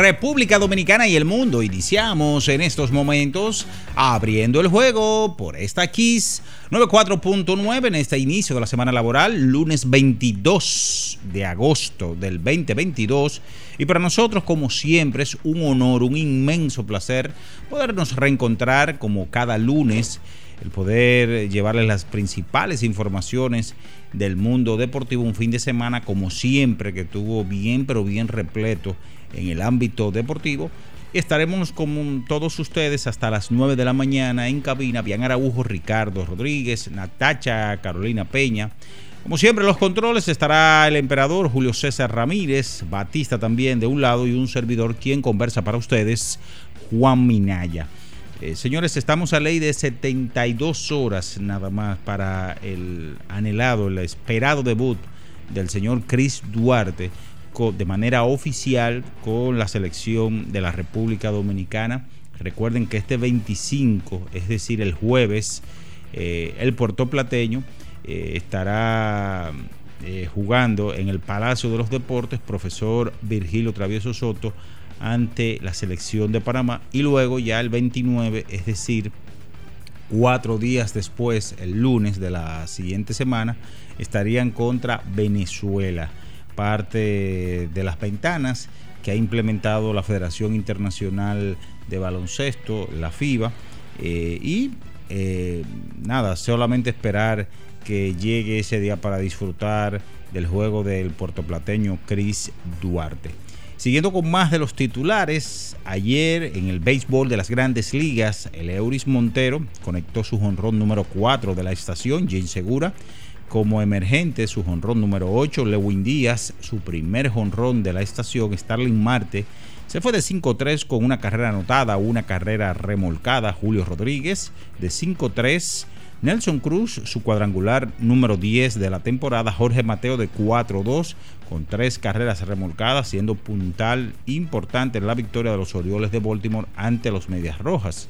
República Dominicana y el mundo. Iniciamos en estos momentos abriendo el juego por esta Kiss 94.9 en este inicio de la semana laboral, lunes 22 de agosto del 2022. Y para nosotros, como siempre, es un honor, un inmenso placer podernos reencontrar como cada lunes el poder llevarles las principales informaciones del mundo deportivo. Un fin de semana, como siempre, que tuvo bien, pero bien repleto en el ámbito deportivo. Estaremos con todos ustedes hasta las 9 de la mañana en cabina. Bian Araujo, Ricardo Rodríguez, Natacha, Carolina Peña. Como siempre, los controles estará el emperador Julio César Ramírez, Batista también de un lado y un servidor quien conversa para ustedes, Juan Minaya. Eh, señores, estamos a ley de 72 horas nada más para el anhelado, el esperado debut del señor Chris Duarte de manera oficial con la selección de la República Dominicana. Recuerden que este 25, es decir, el jueves, eh, el puertoplateño eh, estará eh, jugando en el Palacio de los Deportes, profesor Virgilio Travieso Soto, ante la selección de Panamá. Y luego ya el 29, es decir, cuatro días después, el lunes de la siguiente semana, estarían contra Venezuela. Parte de las ventanas que ha implementado la Federación Internacional de Baloncesto, la FIBA. eh, y eh, nada, solamente esperar que llegue ese día para disfrutar del juego del puertoplateño Chris Duarte. Siguiendo con más de los titulares, ayer en el béisbol de las grandes ligas, el Euris Montero conectó su jonrón número 4 de la estación, Jane Segura. Como emergente, su jonrón número 8, Lewin Díaz, su primer jonrón de la estación, Starling Marte, se fue de 5-3 con una carrera anotada, una carrera remolcada, Julio Rodríguez, de 5-3. Nelson Cruz, su cuadrangular número 10 de la temporada. Jorge Mateo de 4-2 con tres carreras remolcadas, siendo puntal importante en la victoria de los Orioles de Baltimore ante los Medias Rojas.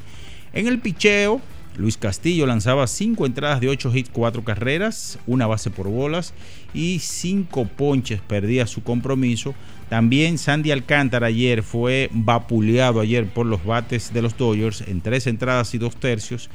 En el picheo, Luis Castillo lanzaba 5 entradas de 8 hits, 4 carreras, una base por bolas y 5 ponches. Perdía su compromiso. También Sandy Alcántara ayer fue vapuleado ayer por los bates de los Dodgers en 3 entradas y 2 tercios.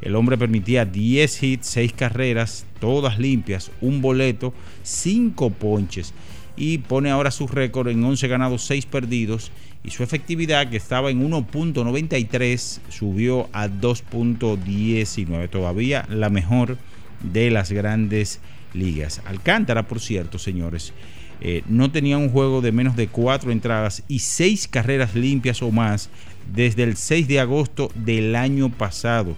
El hombre permitía 10 hits, 6 carreras, todas limpias, un boleto, 5 ponches y pone ahora su récord en 11 ganados, 6 perdidos y su efectividad que estaba en 1.93 subió a 2.19, todavía la mejor de las grandes ligas. Alcántara, por cierto, señores, eh, no tenía un juego de menos de 4 entradas y 6 carreras limpias o más desde el 6 de agosto del año pasado,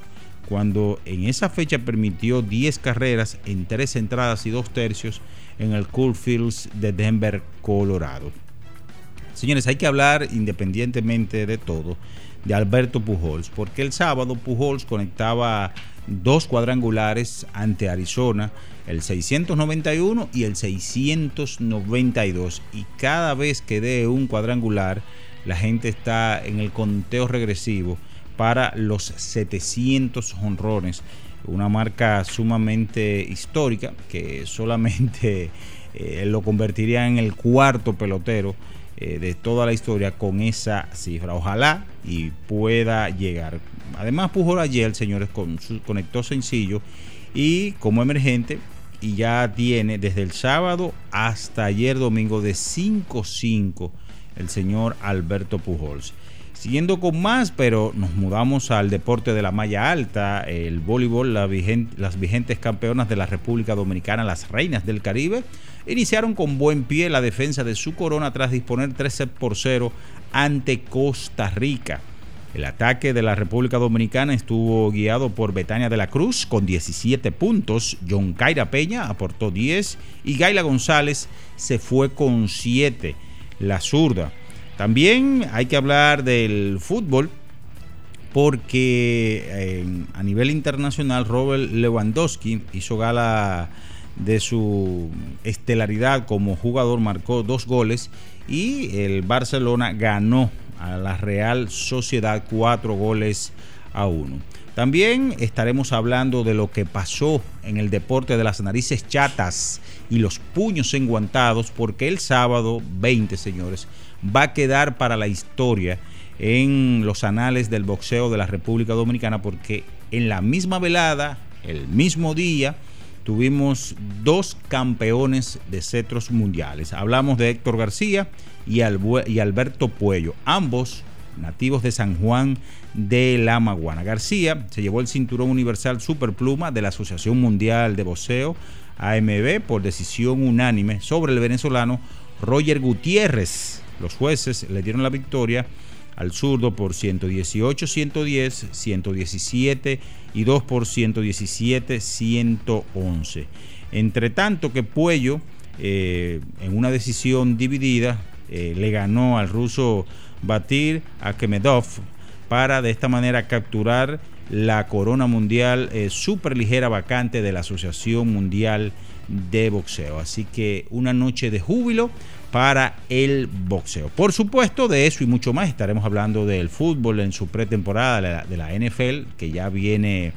cuando en esa fecha permitió 10 carreras en 3 entradas y 2 tercios en el Cool Fields de Denver, Colorado. Señores, hay que hablar independientemente de todo de Alberto Pujols, porque el sábado Pujols conectaba dos cuadrangulares ante Arizona, el 691 y el 692. Y cada vez que dé un cuadrangular, la gente está en el conteo regresivo para los 700 honrones. Una marca sumamente histórica que solamente eh, lo convertiría en el cuarto pelotero eh, de toda la historia con esa cifra. Ojalá y pueda llegar. Además, Pujol ayer, señores, con su conector sencillo y como emergente y ya tiene desde el sábado hasta ayer domingo de 5-5 el señor Alberto Pujols. Siguiendo con más, pero nos mudamos al deporte de la malla alta, el voleibol, las vigentes campeonas de la República Dominicana, las reinas del Caribe, iniciaron con buen pie la defensa de su corona tras disponer 3 sets por 0 ante Costa Rica. El ataque de la República Dominicana estuvo guiado por Betania de la Cruz con 17 puntos, John Caira Peña aportó 10 y Gaila González se fue con 7, la zurda. También hay que hablar del fútbol porque eh, a nivel internacional Robert Lewandowski hizo gala de su estelaridad como jugador, marcó dos goles y el Barcelona ganó a la Real Sociedad cuatro goles a uno. También estaremos hablando de lo que pasó en el deporte de las narices chatas y los puños enguantados, porque el sábado 20, señores, va a quedar para la historia en los anales del boxeo de la República Dominicana, porque en la misma velada, el mismo día, tuvimos dos campeones de cetros mundiales. Hablamos de Héctor García y, Alberto Puello, ambos nativos de San Juan de la Maguana. García se llevó el cinturón universal superpluma de la Asociación Mundial de Boxeo AMB por decisión unánime sobre el venezolano Roger Gutiérrez. Los jueces le dieron la victoria al zurdo por 118, 110, 117 y 2 por 117, 111. Entre tanto que Puello, eh, en una decisión dividida, eh, le ganó al ruso Batir Akemedov para de esta manera capturar la corona mundial eh, super ligera vacante de la Asociación Mundial de Boxeo. Así que una noche de júbilo para el boxeo. Por supuesto, de eso y mucho más estaremos hablando del fútbol en su pretemporada de la, NFL, que ya viene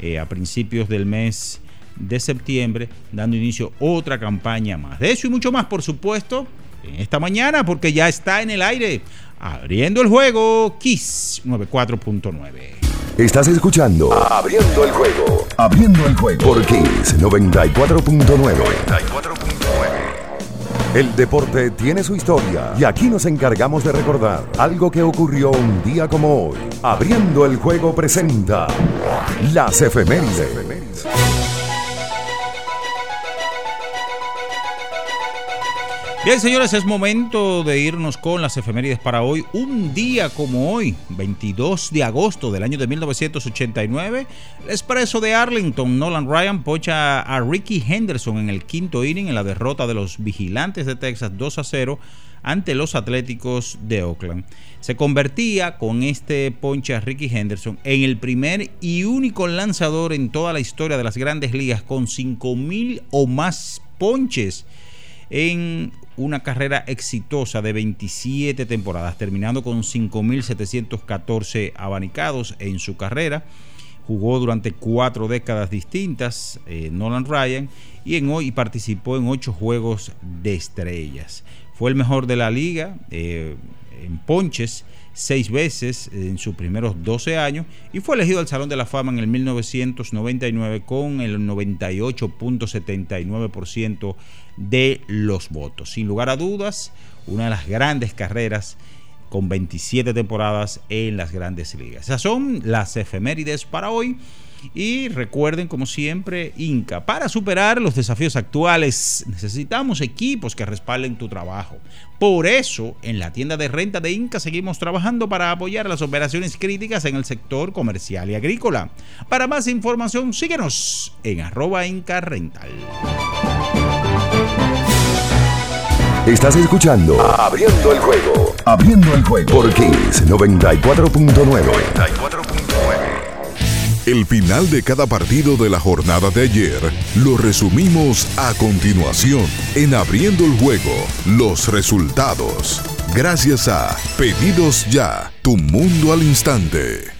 eh, a principios del mes de septiembre, dando inicio otra campaña más. De eso y mucho más, por supuesto, en esta mañana, porque ya está en el aire, abriendo el juego, Kiss 94.9. Estás escuchando Abriendo el juego. Abriendo el juego. Por Kiss 94.9. El deporte tiene su historia y aquí nos encargamos de recordar algo que ocurrió un día como hoy. Abriendo el juego presenta las efemérides. Bien, señores, es momento de irnos con las efemérides para hoy. Un día como hoy, 22 de agosto del año de 1989, el expreso de Arlington, Nolan Ryan, pocha a Ricky Henderson en el quinto inning en la derrota de los vigilantes de Texas 2 a 0 ante los Atléticos de Oakland. Se convertía con este ponche a Ricky Henderson en el primer y único lanzador en toda la historia de las grandes ligas con 5.000 o más ponches en una carrera exitosa de 27 temporadas, terminando con 5.714 abanicados en su carrera. Jugó durante cuatro décadas distintas eh, Nolan Ryan y, en hoy participó en ocho juegos de estrellas. Fue el mejor de la liga eh, en ponches seis veces en sus primeros 12 años y fue elegido al Salón de la Fama en el 1999 con el 98.79% de los votos. Sin lugar a dudas, una de las grandes carreras con 27 temporadas en las grandes ligas. Esas son las efemérides para hoy. Y recuerden, como siempre, Inca, para superar los desafíos actuales necesitamos equipos que respalden tu trabajo. Por eso, en la tienda de renta de Inca seguimos trabajando para apoyar las operaciones críticas en el sector comercial y agrícola. Para más información, síguenos en arroba Inca Rental. Estás escuchando Abriendo el juego. Abriendo el juego. Por Kings 94.9. El final de cada partido de la jornada de ayer lo resumimos a continuación en Abriendo el Juego, los resultados. Gracias a Pedidos Ya, tu mundo al instante.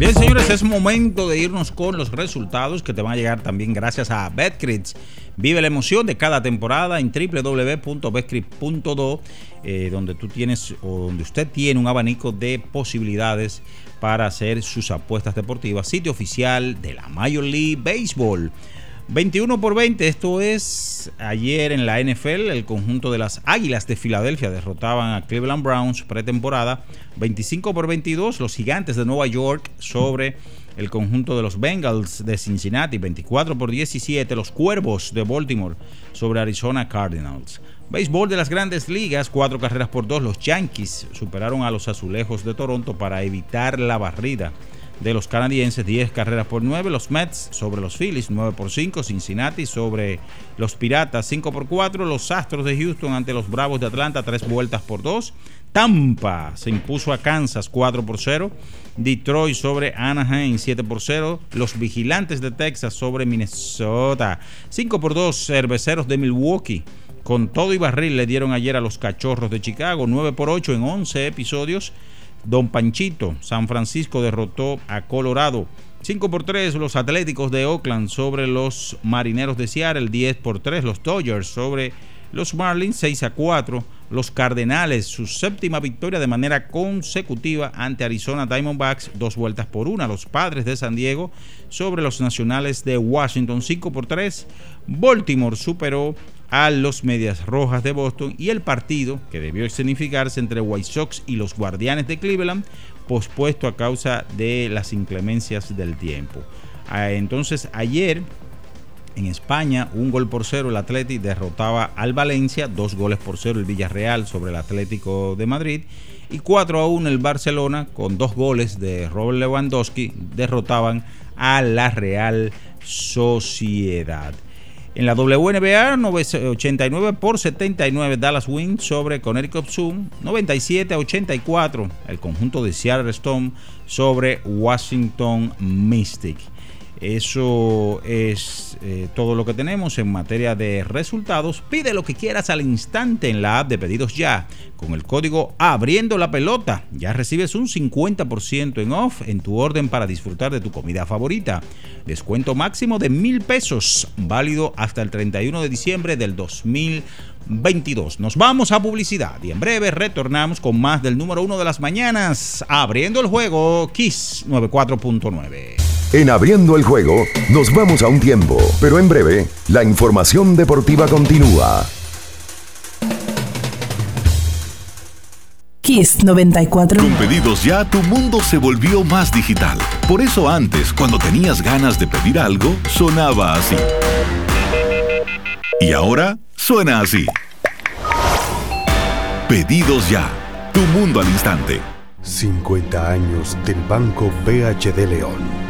Bien, señores, es momento de irnos con los resultados que te van a llegar también gracias a BetCrits. Vive la emoción de cada temporada en www.betcrit.do, eh, donde tú tienes o donde usted tiene un abanico de posibilidades para hacer sus apuestas deportivas. Sitio oficial de la Major League Baseball. 21 por 20, esto es ayer en la NFL, el conjunto de las Águilas de Filadelfia derrotaban a Cleveland Browns pretemporada. 25 por 22, los Gigantes de Nueva York sobre el conjunto de los Bengals de Cincinnati. 24 por 17, los Cuervos de Baltimore sobre Arizona Cardinals. Béisbol de las grandes ligas, cuatro carreras por dos, los Yankees superaron a los Azulejos de Toronto para evitar la barrida de los canadienses, 10 carreras por 9. Los Mets sobre los Phillies, 9 por 5. Cincinnati sobre los Piratas, 5 por 4. Los Astros de Houston ante los Bravos de Atlanta, 3 vueltas por 2. Tampa se impuso a Kansas 4 por 0. Detroit sobre Anaheim 7 por 0. Los Vigilantes de Texas sobre Minnesota 5 por 2. Cerveceros de Milwaukee con todo y barril le dieron ayer a los Cachorros de Chicago 9 por 8 en 11 episodios. Don Panchito, San Francisco derrotó a Colorado. 5 por 3 los Atléticos de Oakland sobre los Marineros de Seattle. 10 por 3 los Dodgers sobre los Marlins. 6 a 4 los Cardenales. Su séptima victoria de manera consecutiva ante Arizona Diamondbacks. Dos vueltas por una. Los Padres de San Diego sobre los Nacionales de Washington. 5 por 3. Baltimore superó a los Medias Rojas de Boston y el partido que debió escenificarse entre White Sox y los Guardianes de Cleveland pospuesto a causa de las inclemencias del tiempo. Ah, entonces ayer en España un gol por cero el Atlético derrotaba al Valencia, dos goles por cero el Villarreal sobre el Atlético de Madrid y 4 a 1 el Barcelona con dos goles de Robert Lewandowski derrotaban a la Real Sociedad. En la WNBA, 89 por 79 Dallas Wings sobre Connecticut Zoom, 97 a 84 el conjunto de Seattle Storm sobre Washington Mystic. Eso es eh, todo lo que tenemos en materia de resultados. Pide lo que quieras al instante en la app de pedidos ya. Con el código abriendo la pelota ya recibes un 50% en off en tu orden para disfrutar de tu comida favorita. Descuento máximo de mil pesos, válido hasta el 31 de diciembre del 2022. Nos vamos a publicidad y en breve retornamos con más del número uno de las mañanas, abriendo el juego Kiss 94.9. En Abriendo el Juego nos vamos a un tiempo, pero en breve la información deportiva continúa. Kiss 94. Con pedidos ya tu mundo se volvió más digital. Por eso antes, cuando tenías ganas de pedir algo, sonaba así. Y ahora suena así. Pedidos ya. Tu mundo al instante. 50 años del Banco BHD León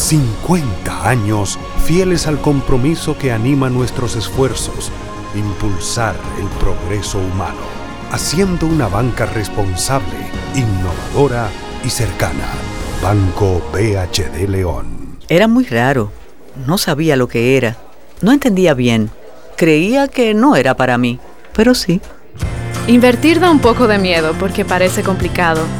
50 años fieles al compromiso que anima nuestros esfuerzos, impulsar el progreso humano, haciendo una banca responsable, innovadora y cercana. Banco BHD León. Era muy raro. No sabía lo que era. No entendía bien. Creía que no era para mí, pero sí. Invertir da un poco de miedo porque parece complicado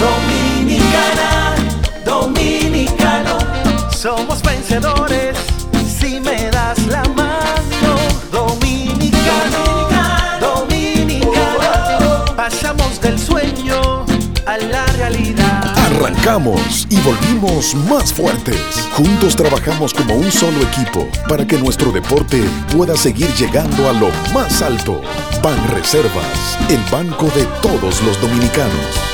Dominicana, dominicano, somos vencedores si me das la mano. Dominicano, dominicano, pasamos del sueño a la realidad. Arrancamos y volvimos más fuertes. Juntos trabajamos como un solo equipo para que nuestro deporte pueda seguir llegando a lo más alto. Ban Reservas, el banco de todos los dominicanos.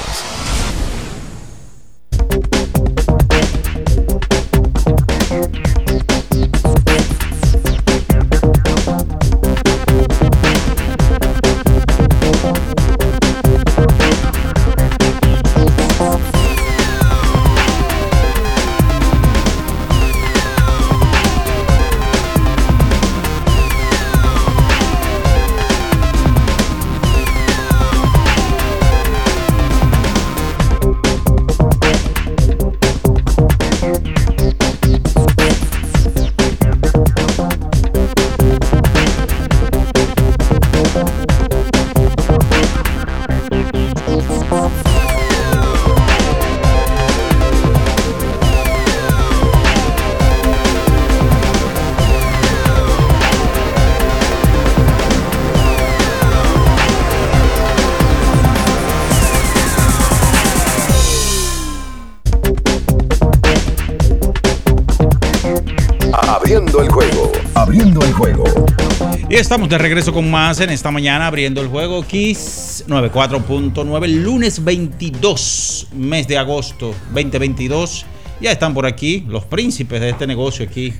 estamos de regreso con más en esta mañana abriendo el juego Kiss 94.9, lunes 22, mes de agosto 2022. Ya están por aquí los príncipes de este negocio aquí.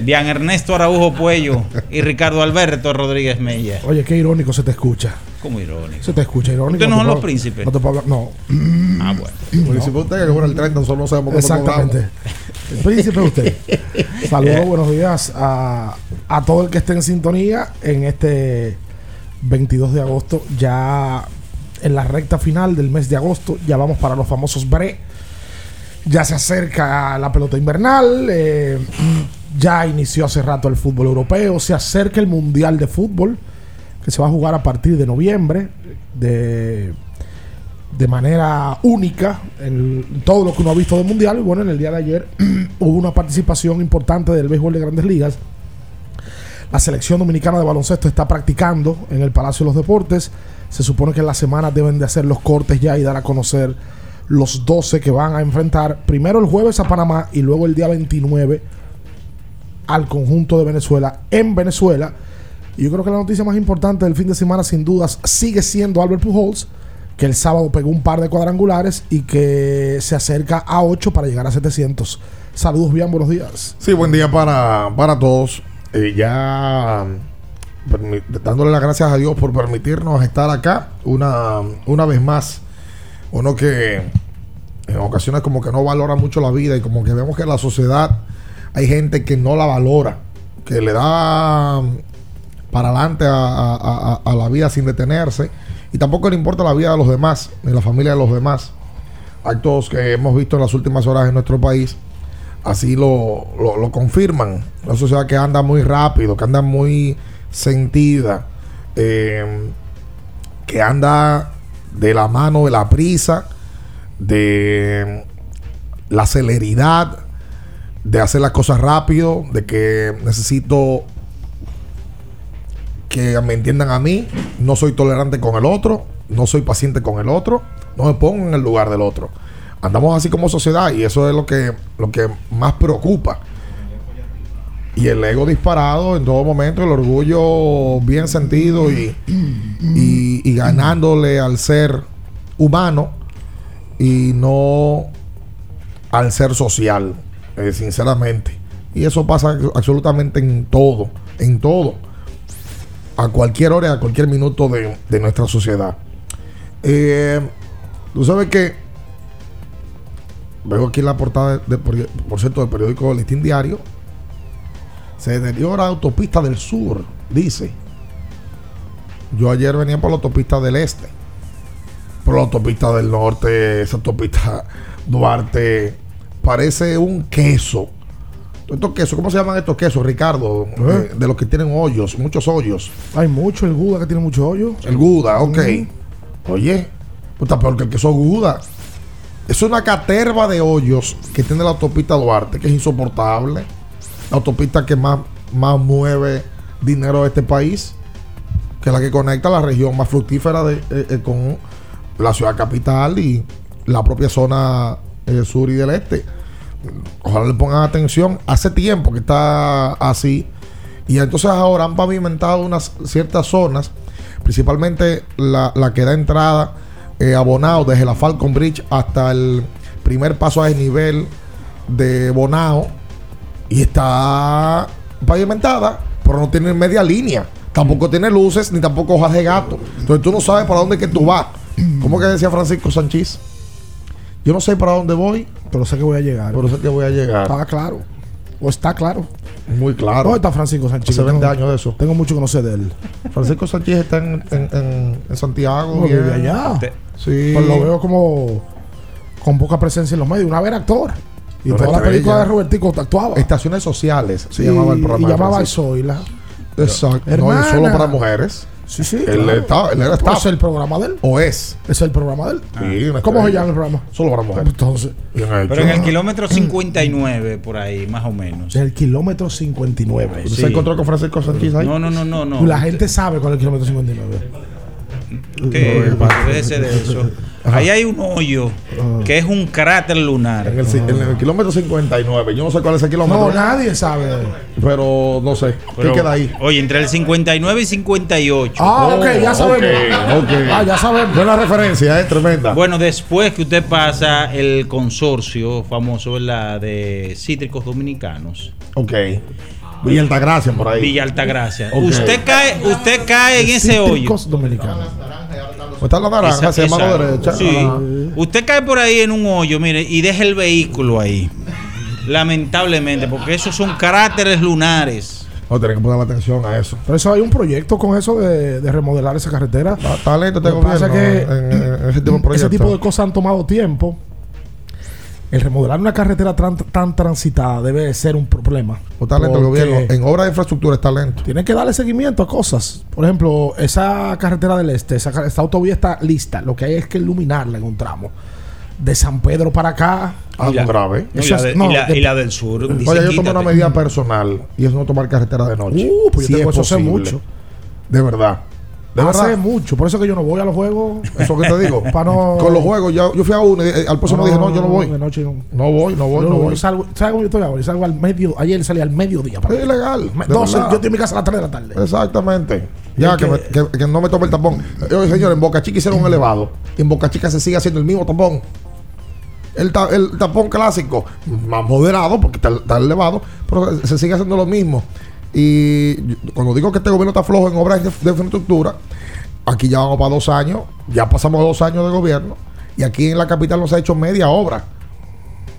Bian Ernesto Araujo Puello y Ricardo Alberto Rodríguez Mella. Oye, qué irónico se te escucha. ¿Cómo irónico? Se te escucha irónico. ¿Ustedes no son los príncipes? No te puedo hablar. No. Ah, bueno. Porque si fue usted que cobra el 30, nosotros no sabemos cómo Exactamente. El príncipe usted. Saludos, Eh. buenos días a, a todo el que esté en sintonía en este 22 de agosto. Ya en la recta final del mes de agosto, ya vamos para los famosos BRE. Ya se acerca la pelota invernal. eh, ya inició hace rato el fútbol europeo. Se acerca el Mundial de Fútbol, que se va a jugar a partir de noviembre. De de manera única en todo lo que uno ha visto del mundial. Bueno, en el día de ayer hubo una participación importante del béisbol de grandes ligas. La selección dominicana de baloncesto está practicando en el Palacio de los Deportes. Se supone que en la semana deben de hacer los cortes ya y dar a conocer los 12 que van a enfrentar primero el jueves a Panamá y luego el día 29 al conjunto de Venezuela en Venezuela. Y yo creo que la noticia más importante del fin de semana sin dudas sigue siendo Albert Pujols, que el sábado pegó un par de cuadrangulares y que se acerca a 8 para llegar a 700. Saludos bien, buenos días. Sí, buen día para, para todos. Eh, ya dándole las gracias a Dios por permitirnos estar acá una, una vez más. Uno que en ocasiones como que no valora mucho la vida y como que vemos que en la sociedad hay gente que no la valora, que le da para adelante a- a la vida sin detenerse y tampoco le importa la vida de los demás, ni la familia de los demás. Actos que hemos visto en las últimas horas en nuestro país así lo, lo, confirman. Una sociedad que anda muy rápido, que anda muy sentida, eh, que anda de la mano de la prisa, de la celeridad, de hacer las cosas rápido, de que necesito que me entiendan a mí, no soy tolerante con el otro, no soy paciente con el otro, no me pongo en el lugar del otro. Andamos así como sociedad y eso es lo que, lo que más preocupa. Y el ego disparado en todo momento, el orgullo bien sentido y, y, ganándole al ser humano y no al ser social, eh, sinceramente. Y eso pasa absolutamente en todo, en todo a cualquier hora, a cualquier minuto de, de nuestra sociedad. Eh, Tú sabes que veo aquí la portada, de, de- por, cierto, del periódico Listín Diario. Se deteriora autopista del sur, dice. Yo ayer venía por la autopista del este. Por la autopista del norte, esa autopista Duarte, parece un queso. Estos quesos, ¿cómo se llaman estos quesos, Ricardo? Eh, de los que tienen hoyos, muchos hoyos. Hay mucho, el Guda que tiene mucho hoyo. El Guda, ok. Oye, pues está peor que el queso Guda. Es una caterva de hoyos que tiene la autopista Duarte, que es insoportable. La autopista que más, más mueve dinero de este país, que es la que conecta la región más fructífera eh, eh, con la ciudad capital y la propia zona eh, sur y del este. Ojalá le pongan atención. Hace tiempo que está así. Y entonces ahora han pavimentado unas ciertas zonas, principalmente la, la que da entrada eh, a Bonao, desde la Falcon Bridge hasta el primer paso a desnivel de Bonao. Y está pavimentada, pero no tiene media línea. Tampoco tiene luces ni tampoco hojas de gato. Entonces tú no sabes para dónde que tú vas. ¿Cómo que decía Francisco Sánchez? Yo no sé para dónde voy, pero sé que voy a llegar. Pero sé que voy a llegar. Estaba claro. O está claro. Muy claro. ¿Dónde está Francisco Sánchez? Hace 20 Tengo- años de eso. Tengo mucho que no sé de él. Francisco Sánchez está en, en- en- en Santiago. No, bien. vive allá. Sí. Pues lo veo como con poca presencia en los medios. Una vez actor. Y toda la película de Robertico actuaba. Estaciones sociales se Sí, llamaba el programa. Y llamaba Francisco. Zoila. Exacto. No, solo para mujeres. Sí, sí. Él, claro. está, él era staff. es el programa de él. O es. Es el programa de él. Sí, una ¿Cómo se llama el programa? Solo para mujeres. Entonces. Bien hecho. Pero en el kilómetro 59, por ahí, más o menos. Es el kilómetro 59. ¿Usted se encontró con Francisco Sánchez ahí? No, no, no, no. no. La gente sabe cuál es el kilómetro 59. Ahí hay un hoyo que es un cráter lunar. En el, en el kilómetro 59. Yo no sé cuál es el kilómetro. No, nadie sabe. Pero no sé. Pero, ¿Qué queda ahí? Oye, entre el 59 y 58. Ah, ok, ya sabemos. Ah, ya sabemos. Buena referencia, ¿eh? Tremenda. Bueno, después que usted pasa el consorcio famoso, ¿verdad? De cítricos dominicanos. Ok. Villa Altagracia por ahí. Villa Altagracia. Ok. Usted cae, usted cae en ese hoyo. Dominicanos. ¿Dónde está la naranja? Mano exacto. derecha. Sí. Usted cae por ahí en un hoyo, mire, y deja el vehículo ahí. Lamentablemente, porque esos son cráteres lunares. No, tienen que poner atención a eso. Por eso hay un proyecto con eso de, de remodelar esa carretera. Talento este Lo que pasa gobierno es que en, en ese tipo de ese tipo de cosas han tomado tiempo. El remodelar una carretera tan, tan transitada debe ser un problema. O talento el gobierno. En obra de infraestructura es talento. Tiene que darle seguimiento a cosas. Por ejemplo, esa carretera del este, esa, esa autovía está lista. Lo que hay es que iluminarla en un tramo. De San Pedro para acá. Algo grave. No, y, la es- de- no, y la, de- y la del sur. Oye, yo tomé quítate. una medida personal y es no tomar carretera de noche. Uh, pues yo Si tengo es eso hace mucho. De verdad. De Hace verdad. mucho. Por eso que yo no voy a los juegos. Eso que te digo. No- Con los juegos, ya, yo fui a uno y al próximo dije, no, yo no voy. de noche no. No voy, no voy, Yo no voy. salgo, ¿Sabes cómo yo estoy ahora? Yo salgo al medio. Ayer salí al mediodía. para Es ilegal. Me- de No, sé, verdad. yo estoy en mi casa a las 3 de la tarde. Exactamente. Ya, que, que- me- que- que no me tome el tapón. Oye, señor, en Boca Chica hicieron un elevado. Y en Boca Chica se sigue haciendo el mismo tapón. El, ta- el tapón clásico, más moderado, porque está, está elevado, pero se sigue haciendo lo mismo. Y cuando digo que este gobierno está flojo en obras de, infraestructura, aquí ya vamos para dos años, ya pasamos dos años de gobierno, y aquí en la capital no se ha hecho media obra.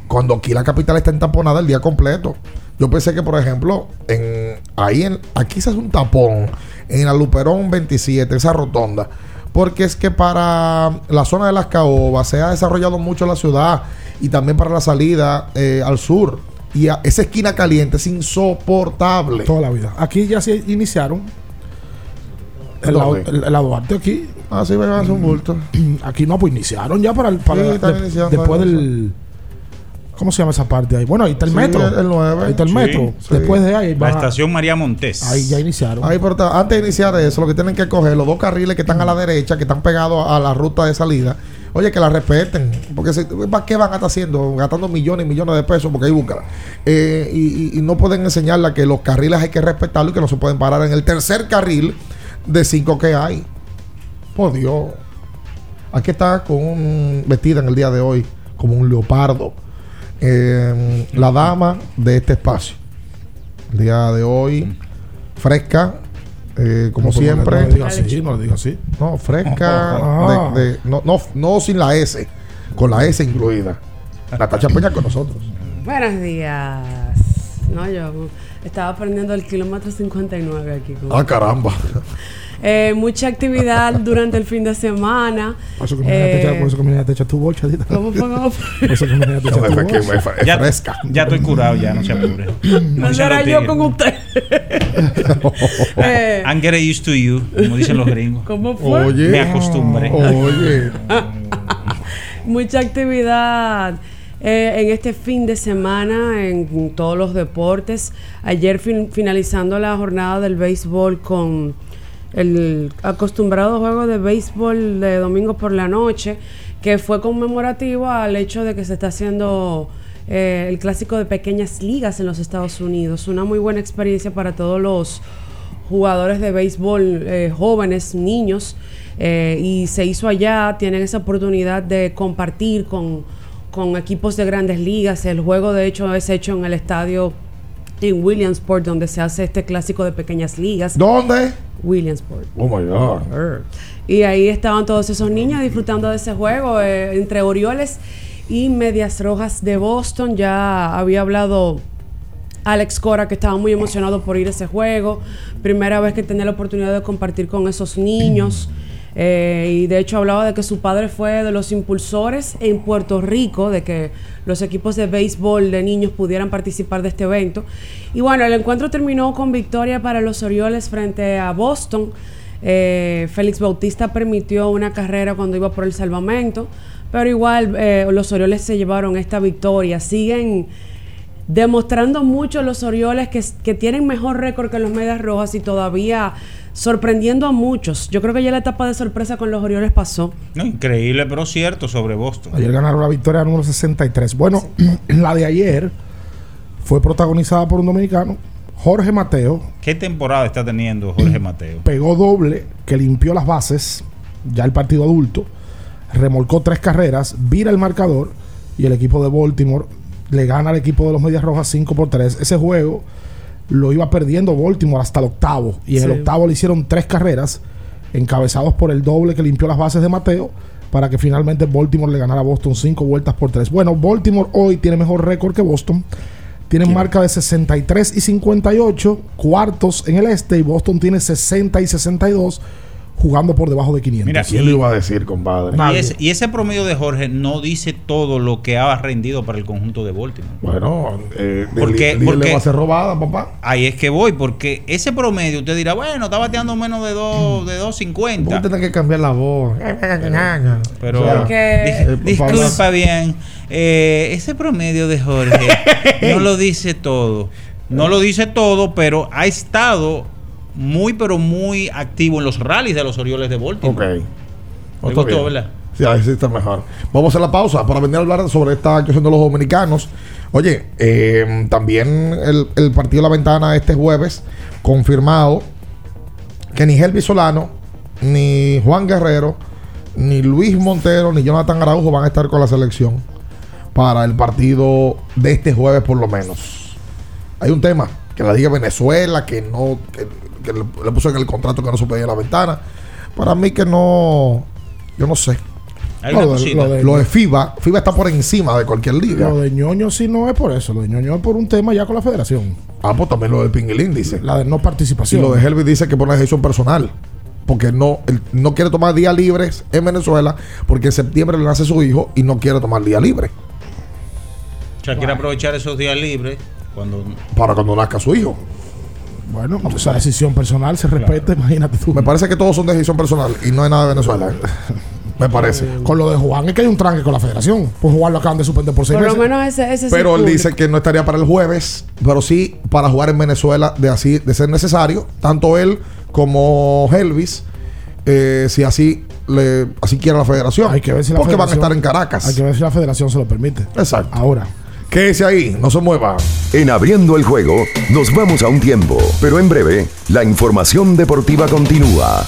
Cuando aquí la capital está entaponada el día completo. Yo pensé que, por ejemplo, en ahí en, aquí se hace un tapón en la Luperón 27, esa rotonda. Porque es que para la zona de las caobas se ha desarrollado mucho la ciudad y también para la salida eh, al sur. Y a- esa esquina caliente es insoportable. Toda la vida. Aquí ya se iniciaron. El, el- Duarte aquí. Ah, sí, me van a hacer un bulto. Aquí no, pues iniciaron ya para el. Para Sí, de- después del. ¿Cómo se llama esa parte ahí? Bueno, ahí está el Sí, metro. el- el nueve. Ahí está el Sí, metro. sí. Después de ahí. La estación María Montés. ahí ya iniciaron. Ahí, pero antes de iniciar eso, lo que tienen que coger los dos carriles que están a la derecha, que están pegados a la ruta de salida, oye, que la respeten. Porque se- ¿para qué van a estar haciendo? Gastando millones y millones de pesos, porque ahí búscala. Eh, y, no pueden enseñarle que los carriles hay que respetarlos y que no se pueden parar en el tercer carril de cinco que hay. Por Dios. Aquí está con un vestida en el día de hoy como un leopardo. Eh, la dama de este espacio. El día de hoy, fresca, eh, como No, siempre. No lo diga así, no lo diga así. No, fresca, Ah. de- de- no, no, no sin la S, con la S incluida. Natacha Peña con nosotros. Buenos días. No, yo estaba aprendiendo el kilómetro 59 aquí. con- Ah, caramba. Eh, mucha actividad durante el fin de semana. Por eso que me Eh, me dejaste echar tu bolsa. ahorita. ¿Cómo fue? ¿Cómo? Por eso que me dejaste echar tu es Ya, fresca. ya estoy curado, ya no se apure. No será yo con usted. Eh, I'm getting used to you, como dicen los gringos. ¿Cómo fue? Oye. Me acostumbré. Oye. Mucha actividad eh, en este fin de semana en todos los deportes. Ayer fin- finalizando la jornada del béisbol con el acostumbrado juego de béisbol de domingo por la noche, que fue conmemorativo al hecho de que se está haciendo eh, el clásico de pequeñas ligas en los Estados Unidos. Una muy buena experiencia para todos los jugadores de béisbol eh, jóvenes, niños, eh, y se hizo allá, tienen esa oportunidad de compartir con, con equipos de grandes ligas. El juego de hecho es hecho en el estadio en Williamsport, donde se hace este clásico de pequeñas ligas. ¿Dónde? Williamsport. Oh my God. Y ahí estaban todos esos niños disfrutando de ese juego eh, entre Orioles y Medias Rojas de Boston. Ya había hablado Alex Cora que estaba muy emocionado por ir a ese juego. Primera vez que tenía la oportunidad de compartir con esos niños. Eh, y de hecho hablaba de que su padre fue de los impulsores en Puerto Rico, de que los equipos de béisbol de niños pudieran participar de este evento. Y bueno, el encuentro terminó con victoria para los Orioles frente a Boston. Eh, Félix Bautista permitió una carrera cuando iba por el salvamento, pero igual eh, los Orioles se llevaron esta victoria. Siguen demostrando mucho los Orioles que, que tienen mejor récord que los Medias Rojas y todavía sorprendiendo a muchos. Yo creo que ya la etapa de sorpresa con los Orioles pasó. No, increíble, pero cierto sobre Boston. Ayer ganaron la victoria número 63. Bueno, la de ayer fue protagonizada por un dominicano, Jorge Mateo. ¿Qué temporada está teniendo Jorge Mateo? Pegó doble, que limpió las bases, ya el partido adulto, remolcó tres carreras, vira el marcador y el equipo de Baltimore le gana al equipo de los Medias Rojas 5 por 3. Ese juego lo iba perdiendo Baltimore hasta el octavo. Y en el octavo le hicieron tres carreras, encabezados por el doble que limpió las bases de Mateo, para que finalmente Baltimore le ganara a Boston cinco vueltas por tres. Bueno, Baltimore hoy tiene mejor récord que Boston. Tienen marca de 63 y 58, cuartos en el este, y Boston tiene 60 y 62, jugando por debajo de 500. Mira, ¿Quién lo iba a decir, compadre? Y ese, y ese promedio de Jorge no dice todo lo que ha rendido para el conjunto de Baltimore. Bueno, eh, Porque- el- el- porque- le va a ser robada, papá. Ahí es que voy, porque ese promedio usted dirá, bueno, está bateando menos de 2 de 2.50. Vos tenés que cambiar la voz. Pero O sea, Dis- eh, por favor. disculpa bien, eh, ese promedio de Jorge no lo dice todo. No lo dice todo, pero ha estado muy, pero muy activo en los rallies de los Orioles de Baltimore. Ok. Gustó, bien. ¿verdad? Sí, ahí sí está mejor. Vamos a hacer la pausa para venir a hablar sobre esta actuación de los dominicanos. Oye, eh, también el, el partido de la ventana este jueves confirmado que ni Helvi Solano, ni Juan Guerrero, ni Luis Montero, ni Jonathan Araujo van a estar con la selección para el partido de este jueves por lo menos. Hay un tema que la diga Venezuela, que no, que, que le, le puso en el contrato que no se podía ir a la ventana. Para mí que no, yo no sé. Hay No, una lo, de, lo de- lo de FIBA, FIBA está por encima de cualquier liga. Lo de ñoño sí no es por eso, lo de ñoño es por un tema ya con la federación. Ah, pues también lo del Pinguilín dice. La de no Y participación. lo de Helvi dice que por una decisión personal. Porque no, él no quiere tomar días libres en Venezuela porque en septiembre le nace su hijo y no quiere tomar día libre O sea, quiere aprovechar esos días libres cuando para cuando nazca su hijo. Bueno, esa decisión personal se respeta, imagínate tú. Me parece que todos son decisión personal y no es nada de Venezuela. Me parece. Con lo de Juan es que hay un tranque con la federación. Pues Juan lo acaban de suspender por seis Por lo meses. menos ese, ese sí Pero él dice que no estaría para el jueves, pero sí para jugar en Venezuela de así de ser necesario, tanto él como Helvis, eh, si así le así quiere la federación. Hay que ver si la porque van a estar en Caracas. Hay que ver si la federación se lo permite. Exacto. Ahora. Quédese ahí, no se mueva. En abriendo el juego, nos vamos a un tiempo, pero en breve, la información deportiva continúa.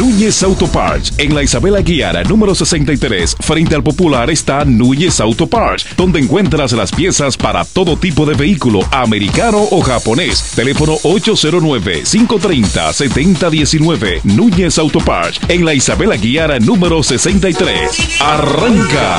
Núñez Auto Parts. En la Isabel Aguiara, número 63, frente al Popular, está Núñez Auto Parts, donde encuentras las piezas para todo tipo de vehículo, americano o japonés. Teléfono 809-530-7019. Núñez Auto Parts. En la Isabel Aguiara, número 63. ¡Arranca!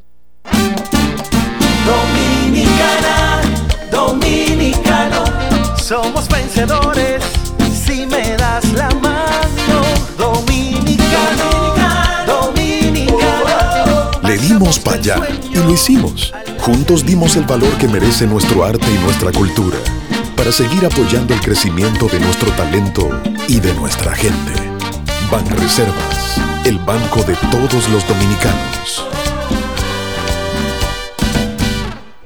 Somos vencedores si me das la mano. Dominicano, dominicano. Le dimos para allá y lo hicimos. Juntos dimos el valor que merece nuestro arte y nuestra cultura para seguir apoyando el crecimiento de nuestro talento y de nuestra gente. Banreservas, el banco de todos los dominicanos.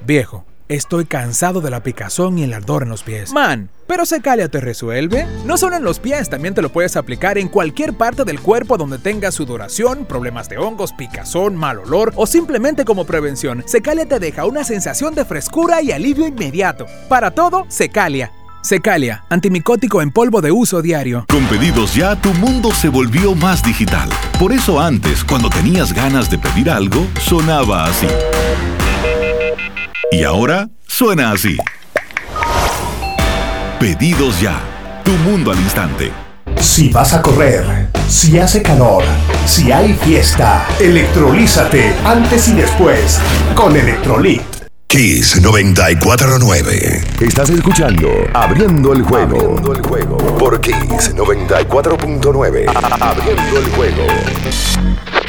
Viejo, estoy cansado de la picazón y el ardor en los pies. Man, ¿pero Secalia te resuelve? No solo en los pies, también te lo puedes aplicar en cualquier parte del cuerpo donde tengas sudoración, problemas de hongos, picazón, mal olor o simplemente como prevención. Secalia te deja una sensación de frescura y alivio inmediato. Para todo, Secalia. Secalia, antimicótico en polvo de uso diario. Con pedidos ya, tu mundo se volvió más digital. Por eso antes, cuando tenías ganas de pedir algo, sonaba así. Y ahora suena así. Pedidos ya. Tu mundo al instante. Si vas a correr, si hace calor, si hay fiesta, electrolízate antes y después con Electrolit. Kiss 949. Estás escuchando Abriendo el juego. Abriendo el juego. Por Kiss 94.9. Abriendo el juego.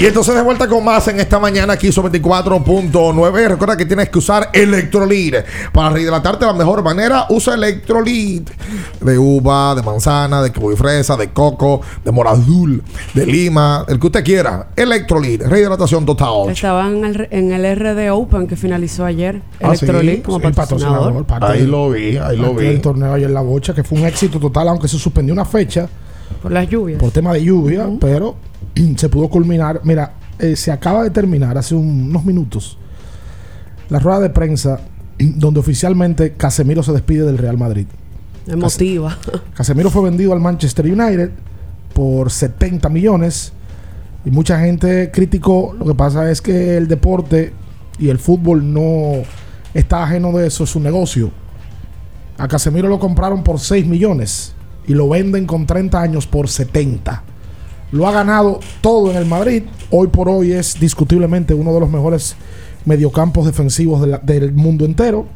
Y entonces de vuelta con más en esta mañana aquí sobre 24.9. Recuerda que tienes que usar Electrolit. Para rehidratarte de la mejor manera, usa Electrolit. De uva, de manzana, de kiwi fresa, de coco, de moradul, de lima, el que usted quiera. Electrolit, rehidratación total. Estaban en el, en el RD Open que finalizó ayer. Ah, sí, Electrolit como sí, patrocinador. parte Ahí lo vi, ahí lo vi. del torneo ayer en la bocha, que fue un éxito total, aunque se suspendió una fecha Por las lluvias. por tema de lluvia, pero se pudo culminar. Mira, eh, se acaba de terminar hace un- unos minutos la rueda de prensa donde oficialmente Casemiro se despide del Real Madrid. Emotiva. Casemiro fue vendido al Manchester United por 70 millones y mucha gente criticó. Lo que pasa es que el deporte y el fútbol no está ajeno de eso, es un negocio. A Casemiro lo compraron por 6 millones y lo venden con 30 años por 70. Lo ha ganado todo en el Madrid. Hoy por hoy es discutiblemente uno de los mejores mediocampos defensivos del mundo entero.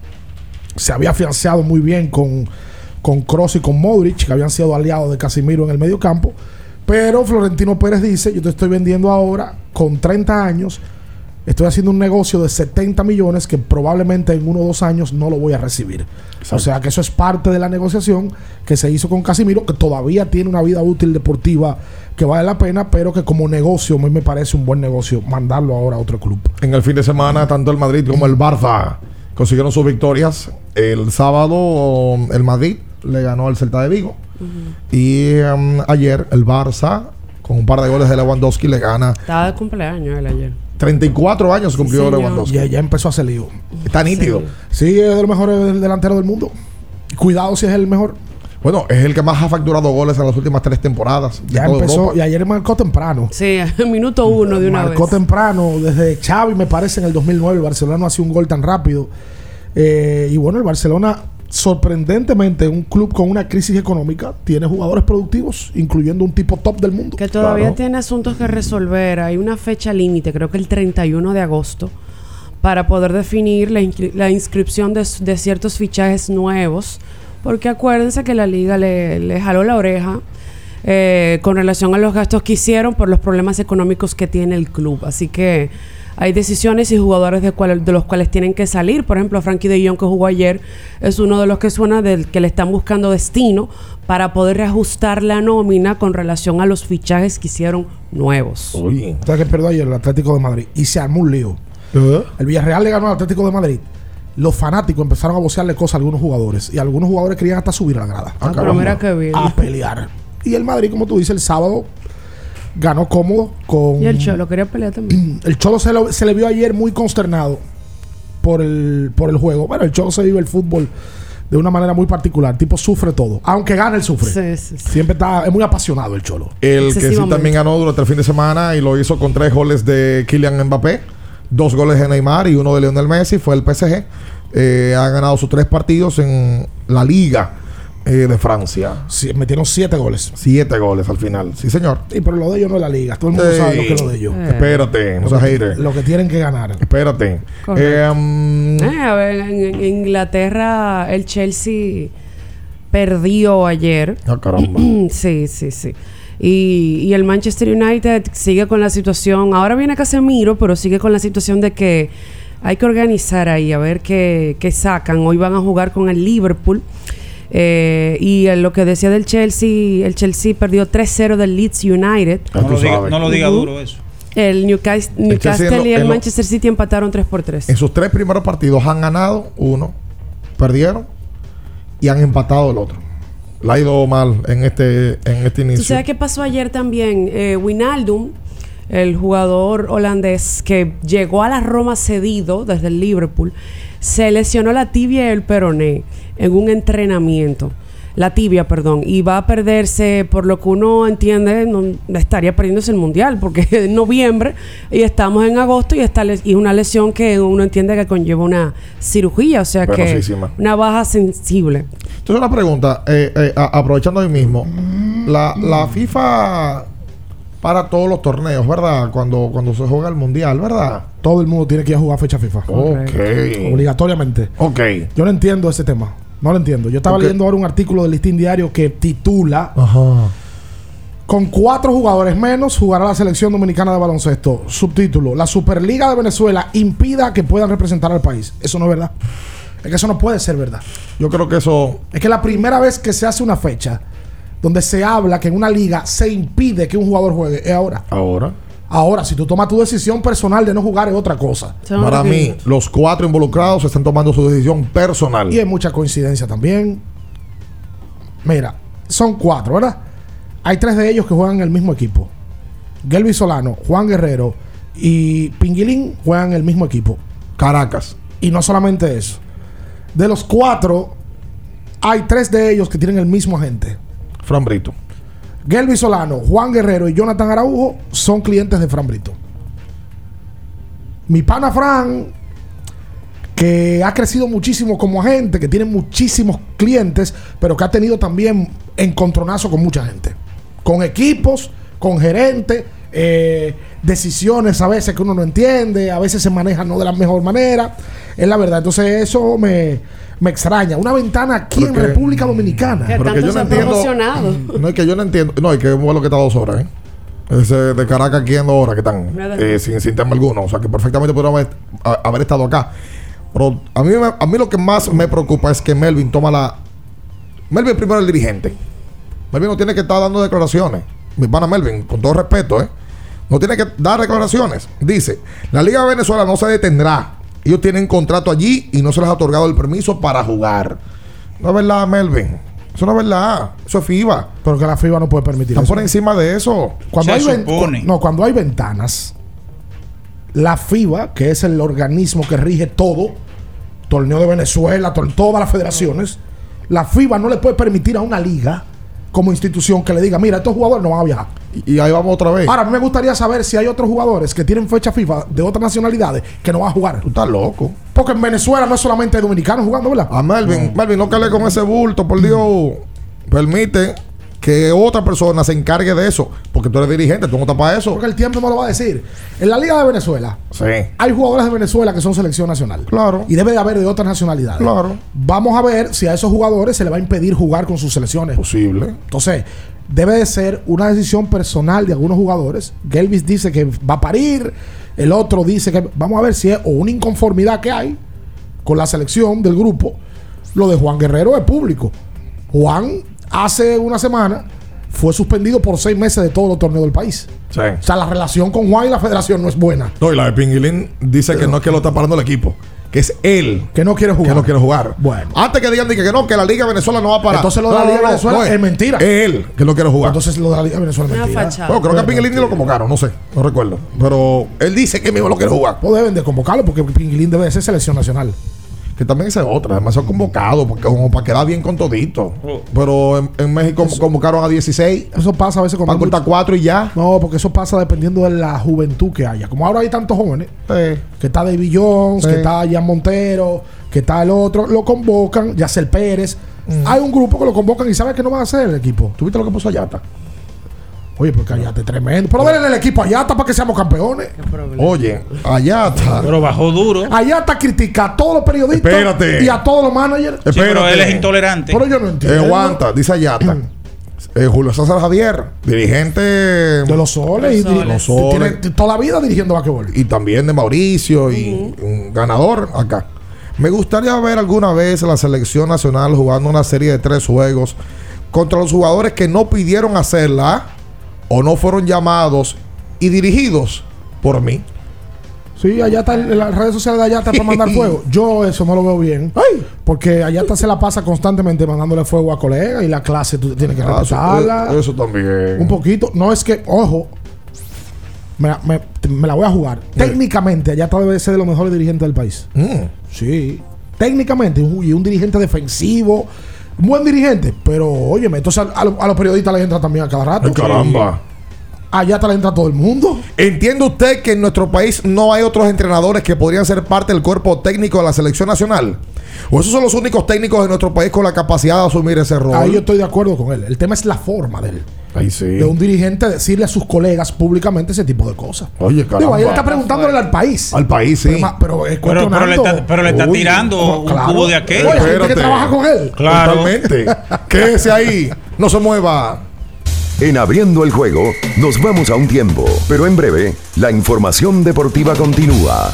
Se había financiado muy bien con, con Kroos y con Modric, que habían sido aliados de Casimiro en el mediocampo. Pero Florentino Pérez dice, yo te estoy vendiendo ahora con 30 años, estoy haciendo un negocio de 70 millones que probablemente en uno o dos años no lo voy a recibir. O sea que eso es parte de la negociación que se hizo con Casimiro, que todavía tiene una vida útil deportiva que vale la pena, pero que como negocio a mí me parece un buen negocio mandarlo ahora a otro club. En el fin de semana, tanto el Madrid como el Barça consiguieron sus victorias. El sábado, el Madrid le ganó al Celta de Vigo. Y um, ayer, el Barça, con un par de goles de Lewandowski, le gana. Estaba de cumpleaños él ayer. 34 años cumplió señor. Lewandowski. Ya, ya empezó a hacer lío. Está nítido. Sí, es de los mejores delanteros del mundo. Cuidado si es el mejor. Bueno, es el que más ha facturado goles en las últimas tres temporadas. Ya empezó, Europa. y ayer marcó temprano. Sí, minuto uno de una marcó vez. temprano, desde Xavi me parece en el 2009, el Barcelona no hacía un gol tan rápido. Eh, y bueno, el Barcelona, sorprendentemente, un club con una crisis económica, tiene jugadores productivos, incluyendo un tipo top del mundo. Que todavía Claro. tiene asuntos que resolver. Hay una fecha límite, creo que el 31 de agosto, para poder definir la, inscri- la inscripción de, de ciertos fichajes nuevos porque acuérdense que la liga le, le jaló la oreja eh, con relación a los gastos que hicieron por los problemas económicos que tiene el club. Así que hay decisiones y jugadores de, cual- de los cuales tienen que salir. Por ejemplo, Frankie de Jong que jugó ayer es uno de los que suena del que le están buscando destino para poder reajustar la nómina con relación a los fichajes que hicieron nuevos. Oye. ¿Sabes qué perdió ayer el Atlético de Madrid? Y se armó un lío. El Villarreal le ganó al Atlético de Madrid. Los fanáticos empezaron a vocearle cosas a algunos jugadores. Y algunos jugadores querían hasta subir a la grada. Ah, pero mira qué bien. A pelear. Y el Madrid, como tú dices, el sábado ganó cómodo con... Y el Cholo quería pelear también. El Cholo se, lo- se le vio ayer muy consternado por el, por el juego. Bueno, el Cholo se vive el fútbol de una manera muy particular. Tipo, sufre todo. Aunque gane, él sufre. Sí, sí, sí. Siempre está... Es muy apasionado el Cholo. El que sí también ganó durante el fin de semana y lo hizo con tres goles de Kylian Mbappé, dos goles de Neymar y uno de Lionel Messi fue el PSG. Eh, ha ganado sus tres partidos en la Liga eh, de Francia. Sí, metieron siete goles. Siete goles al final. Sí, señor. Sí, pero lo de ellos no es la liga. Todo el mundo Ey, sabe lo que es lo de ellos. Eh. Espérate, no seas hater. Lo que tienen que ganar. Espérate. Correcto. Eh, um, Eh, a ver, en, en Inglaterra el Chelsea perdió ayer. ah, caramba. sí, sí, sí. Y, y el Manchester United sigue con la situación. Ahora viene Casemiro, pero sigue con la situación de que hay que organizar ahí, a ver qué, qué sacan. Hoy van a jugar con el Liverpool. Eh, y lo que decía del Chelsea, el Chelsea perdió 3-0 del Leeds United. Ya No tú lo diga, sabes. no lo diga Ujú. duro eso. El Newcastle, lo- y el Manchester City empataron 3 por 3. En sus tres primeros partidos han ganado uno, perdieron y han empatado el otro. Le ha ido mal en este, en este ¿Tú inicio. sabes qué pasó ayer también? Eh, Wijnaldum, el jugador holandés que llegó a la Roma cedido desde el Liverpool, se lesionó la tibia y el peroné en un entrenamiento. La tibia, perdón, y va a perderse, por lo que uno entiende, no, estaría perdiéndose el mundial, porque es noviembre y estamos en agosto y está y una lesión que uno entiende que conlleva una cirugía, o sea que una baja sensible. Entonces, una pregunta, eh, eh, aprovechando ahí mismo, la, la FIFA para todos los torneos, ¿verdad? Cuando, cuando se juega el mundial, ¿verdad? Todo el mundo tiene que ir a jugar fecha FIFA. Ok. Obligatoriamente. Ok. Yo no entiendo ese tema. No lo entiendo. Yo estaba leyendo ahora un artículo del Listín Diario que titula Ajá. Con cuatro jugadores menos jugará la selección dominicana de baloncesto. Subtítulo: La Superliga de Venezuela impida que puedan representar al país. Eso no es verdad. Es que eso no puede ser verdad. Yo creo que eso. Es que la primera vez que se hace una fecha donde se habla que en una liga se impide que un jugador juegue es ahora. Ahora. Ahora, si tú tomas tu decisión personal de no jugar es otra cosa. Para mí, los cuatro involucrados están tomando su decisión personal. Y hay mucha coincidencia también. Mira, son cuatro, ¿verdad? Hay tres de ellos que juegan en el mismo equipo. Gelby Solano, Juan Guerrero y Pinguilín juegan en el mismo equipo. Caracas. Y no solamente eso. De los cuatro, hay tres de ellos que tienen el mismo agente. Fran Brito. Gelby Solano, Juan Guerrero y Jonathan Araujo son clientes de Fran Brito. Mi pana Fran, que ha crecido muchísimo como agente, que tiene muchísimos clientes, pero que ha tenido también encontronazo con mucha gente. Con equipos, con gerentes, eh, decisiones a veces que uno no entiende, a veces se manejan no de la mejor manera. Es la verdad. Entonces eso me, me extraña. Una ventana aquí en República Dominicana. Que Porque tanto yo se no entiendo- es que yo no entiendo. No, es que es un vuelo que está a dos horas, ¿eh? Ese de Caracas aquí en dos horas que están eh, sin, sin tema alguno. O sea que perfectamente podríamos haber, estado acá. Pero a mí, a mí lo que más me preocupa es que Melvin toma la. Melvin primero es el dirigente. Melvin no tiene que estar dando declaraciones. Mi pana Melvin, con todo respeto, ¿eh? No tiene que dar declaraciones. Dice: La Liga de Venezuela no se detendrá. Ellos tienen contrato allí y no se les ha otorgado el permiso para jugar. No es verdad, Melvin. Eso no es verdad. Eso es FIBA. Pero que la FIBA no puede permitir Están eso. por encima de eso. Cuando Se hay supone. no, cuando hay ventanas, la FIBA, que es el organismo que rige todo, torneo de Venezuela, todas las federaciones, la FIBA no le puede permitir a una liga como institución que le diga, mira, estos jugadores no van a viajar. Y, y ahí vamos otra vez. Ahora, a mí me gustaría saber si hay otros jugadores que tienen fecha FIFA de otras nacionalidades que no van a jugar. Tú estás loco. Porque en Venezuela no es solamente dominicanos jugando, ¿verdad? A Melvin, Melvin, no cale con ese bulto, por Dios. Permite que otra persona se encargue de eso. Porque tú eres dirigente, tú no estás para eso. Porque el tiempo no lo va a decir. En la Liga de Venezuela, Sí. hay jugadores de Venezuela que son selección nacional. Claro. Y debe de haber de otras nacionalidades. Claro. Vamos a ver si a esos jugadores se le va a impedir jugar con sus selecciones. Posible. Entonces, debe de ser una decisión personal de algunos jugadores. Gelvis dice que va a parir, el otro dice que vamos a ver si es o una inconformidad que hay con la selección del grupo. Lo de Juan Guerrero es público. Juan hace una semana fue suspendido por seis meses de todos los torneos del país. Sí. O sea, la relación con Juan y la federación no es buena. No, y la de Pinguilín dice que no es que lo está parando el equipo, que es él Que no quiere jugar. que no quiere jugar. Bueno. Antes que digan que, que no, que la Liga Venezuela no va a parar. Entonces lo de la Liga no, de Venezuela no, es mentira. Es él que no quiere jugar. Entonces lo de la Liga Venezuela es Una mentira. fachada. Bueno, creo que a Pinguilín ni lo convocaron, no sé, no recuerdo. Pero él dice que mismo lo quiere jugar. No deben de convocarlo porque Pinguilín debe de ser selección nacional. Que también esa es otra, además son convocados porque como para quedar bien con todito. Pero en, en México convocaron a 16 Eso pasa a veces con para cortar 4 y ya. No, porque eso pasa dependiendo de la juventud que haya. Como ahora hay tantos jóvenes, Sí. que está David Jones, Sí. que está Jan Montero, que está el otro, lo convocan, Yacel Pérez. Mm. Hay un grupo que lo convocan y sabe que no van a hacer el equipo. ¿Tuviste lo que puso Ayata? Oye, porque Ayata es tremendo. Pero denle el equipo a Ayata para que seamos campeones. Oye, Ayata. Pero bajó duro. Ayata critica a todos los periodistas Espérate. y a todos los managers. Sí, pero él es intolerante. Pero yo no Eh, entiendo. aguanta, dice Ayata. Eh, Julio César Javier, dirigente De los soles. y Los diri- Soles. Los Soles. Tiene toda la vida dirigiendo basquetbol. y también de Mauricio y un ganador acá. Me gustaría ver alguna vez la selección nacional jugando una serie de tres juegos contra los jugadores que no pidieron hacerla o no fueron llamados y dirigidos por mí. Sí, Ayata, en las redes sociales de Ayata para mandar fuego. Yo eso no lo veo bien. Porque Ayata se la pasa constantemente mandándole fuego a colegas y la clase tú tienes que Ah, eso, respetarla. eso también. Un poquito. No es que, ojo, me, la- me- me la voy a jugar. Técnicamente, Ayata debe ser de los mejores dirigentes del país. Mm. Sí. Técnicamente, y un dirigente defensivo. Un buen dirigente. Pero, óyeme, entonces a, a los- a los periodistas les entra también a cada rato. Ay, caramba. Ayata le entra todo el mundo. ¿Entiende usted que en nuestro país no hay otros entrenadores que podrían ser parte del cuerpo técnico de la selección nacional? ¿O esos son los únicos técnicos de nuestro país con la capacidad de asumir ese rol? Ahí yo estoy de acuerdo con él. El tema es la forma de él. Ahí sí. de un dirigente decirle a sus colegas públicamente ese tipo de cosas. Oye, caramba. Digo, ahí él está preguntándole al país. Al país, sí. Pero, pero es Pero, pero le está, pero le está Uy, tirando no, un claro. cubo de aquel. Oye, gente que trabaja con él. Claro. Totalmente. Quédese ahí. No se mueva. En abriendo el juego, nos vamos a un tiempo, pero en breve, la información deportiva continúa.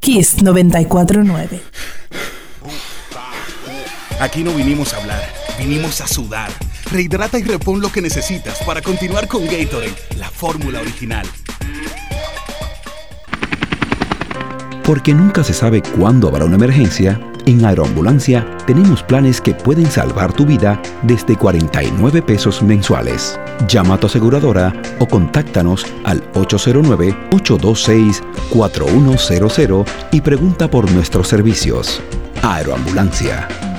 Kiss 949. Aquí no vinimos a hablar, vinimos a sudar. Rehidrata y repon lo que necesitas para continuar con Gatorade, la fórmula original. Porque nunca se sabe cuándo habrá una emergencia, en Aeroambulancia tenemos planes que pueden salvar tu vida desde 49 pesos mensuales. Llama a tu aseguradora o contáctanos al 809-826-4100 y pregunta por nuestros servicios. Aeroambulancia,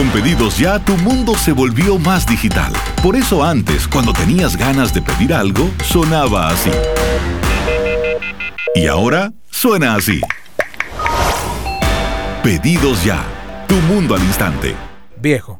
Con pedidos ya, tu mundo se volvió más digital. Por eso antes, cuando tenías ganas de pedir algo, sonaba así. Y ahora suena así. Pedidos ya, tu mundo al instante. Viejo,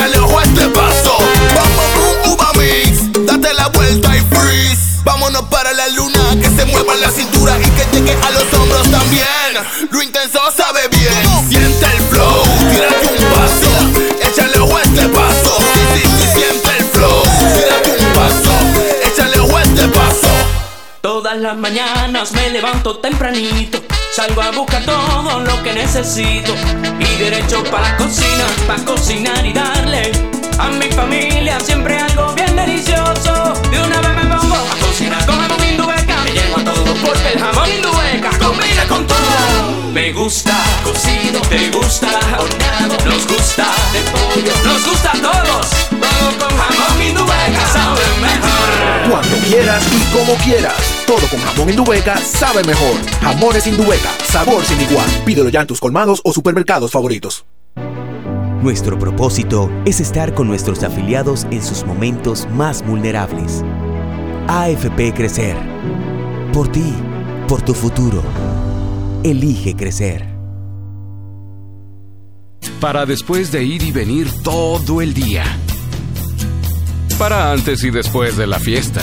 échale ojo este paso. Vamos, boom, uva mix, date la vuelta y freeze. Vámonos para la luna, que se mueva la cintura y que llegue a los hombros también. Lo intenso sabe bien. Siente el flow, tírate un paso, échale ojo este paso. Sí, sí, sí, siente el flow, tírate un paso, échale ojo este paso. Todas las mañanas me levanto tempranito Salgo a buscar todo lo que necesito. Y derecho para la cocina, para cocinar y darle a mi familia siempre algo bien delicioso. De una vez me pongo a cocinar con jamón indubeca. Me llevo a todo porque el jamón indubeca combina con todo. Me gusta cocido, te gusta horneado, nos gusta de pollo, nos gusta a todos. Vamos con jamón indubeca, sabe mejor. Cuando quieras y como quieras. Todo con jamón Indubeca sabe mejor. Jamones Indubeca, sabor sin igual. Pídelo ya en tus colmados o supermercados favoritos. Nuestro propósito es estar con nuestros afiliados en sus momentos más vulnerables. AFP Crecer. Por ti, por tu futuro. Elige crecer. Para después de ir y venir todo el día. Para antes y después de la fiesta.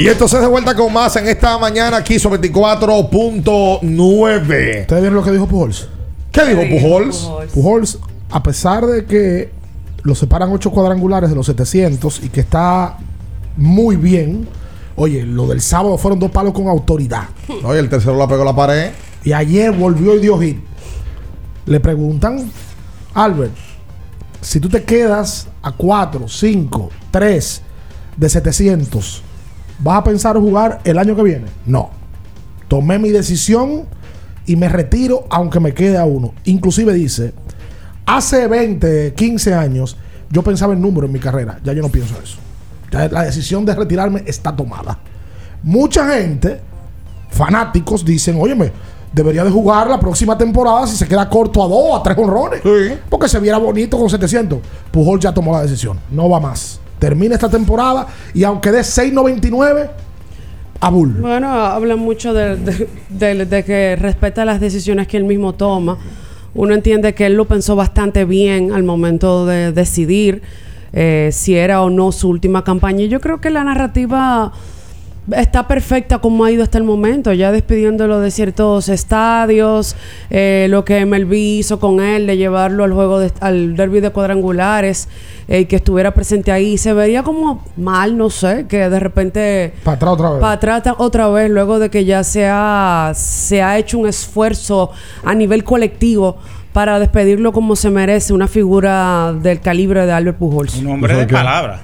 Y entonces de vuelta con más en esta mañana aquí sobre 24.9. ¿Ustedes vieron lo que dijo Pujols? ¿Qué dijo Pujols? Pujols, a pesar de que lo separan ocho cuadrangulares de los 700 y que está muy bien, oye, lo del sábado fueron dos palos con autoridad. Oye, el tercero la pegó a la pared. Y ayer volvió y dio hit. Le preguntan, Albert, si tú te quedas a 4, 5, 3 de 700, ¿vas a pensar jugar el año que viene? No. Tomé mi decisión y me retiro aunque me quede a uno. Inclusive dice, hace 20, 15 años yo pensaba en número en mi carrera. Ya yo no pienso eso. Ya la decisión de retirarme está tomada. Mucha gente, fanáticos, dicen, óyeme, debería de jugar la próxima temporada si se queda corto a dos, a tres honrones. Porque se viera bonito con 700. Pujol ya tomó la decisión. No va más. Termina esta temporada y aunque dé 6.99, a Bull. Bueno, hablan mucho de- de que respeta las decisiones que él mismo toma. Uno entiende que él lo pensó bastante bien al momento de decidir eh, si era o no su última campaña. Y yo creo que la narrativa está perfecta como ha ido hasta el momento, ya despidiéndolo de ciertos estadios, eh, lo que MLB hizo con él, de llevarlo al juego, de- al derby de cuadrangulares, eh, y que estuviera presente ahí. Se vería como mal, no sé, que de repente Para atrás otra vez. para atrás otra vez, luego de que ya se ha, se ha hecho un esfuerzo a nivel colectivo para despedirlo como se merece, una figura del calibre de Albert Pujols. Un hombre de palabra.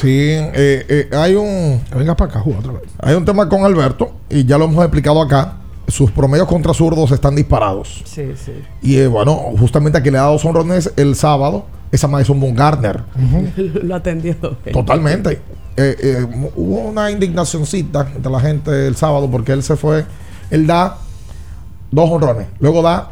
Sí, eh, eh, hay un. Venga para acá, juega otra vez. Hay un tema con Alberto y ya lo hemos explicado acá. Sus promedios contra zurdos están disparados. Sí, sí. Y eh, bueno, justamente a quien le ha dado dos honrones el sábado, esa Madison Bumgarner. Lo atendió. Totalmente. Eh, eh, hubo una indignacioncita entre la gente el sábado porque él se fue. Él da dos honrones. Luego da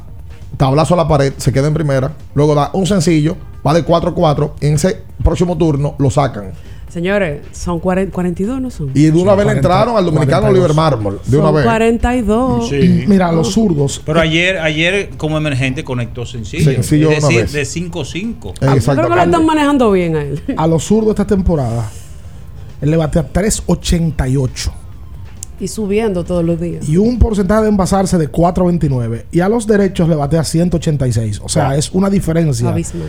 tablazo a la pared, se queda en primera. Luego da un sencillo, va de 4-4. En ese próximo turno lo sacan. Señores, son 40 42, ¿no son? Y de una vez le entraron al dominicano 42. Oliver Marmol. De una son vez. 42. Sí. Mira, los zurdos. Pero ayer, ayer como emergente conectó sencillo. Sencillo es una decir, vez. de 5-5. Yo creo que lo están manejando bien a él. A los zurdos esta temporada, él le batea 3.88 Y subiendo todos los días. y un porcentaje de envasarse de 4.29. Y a los derechos le batea 186. O sea, Wow. es una diferencia Abismal.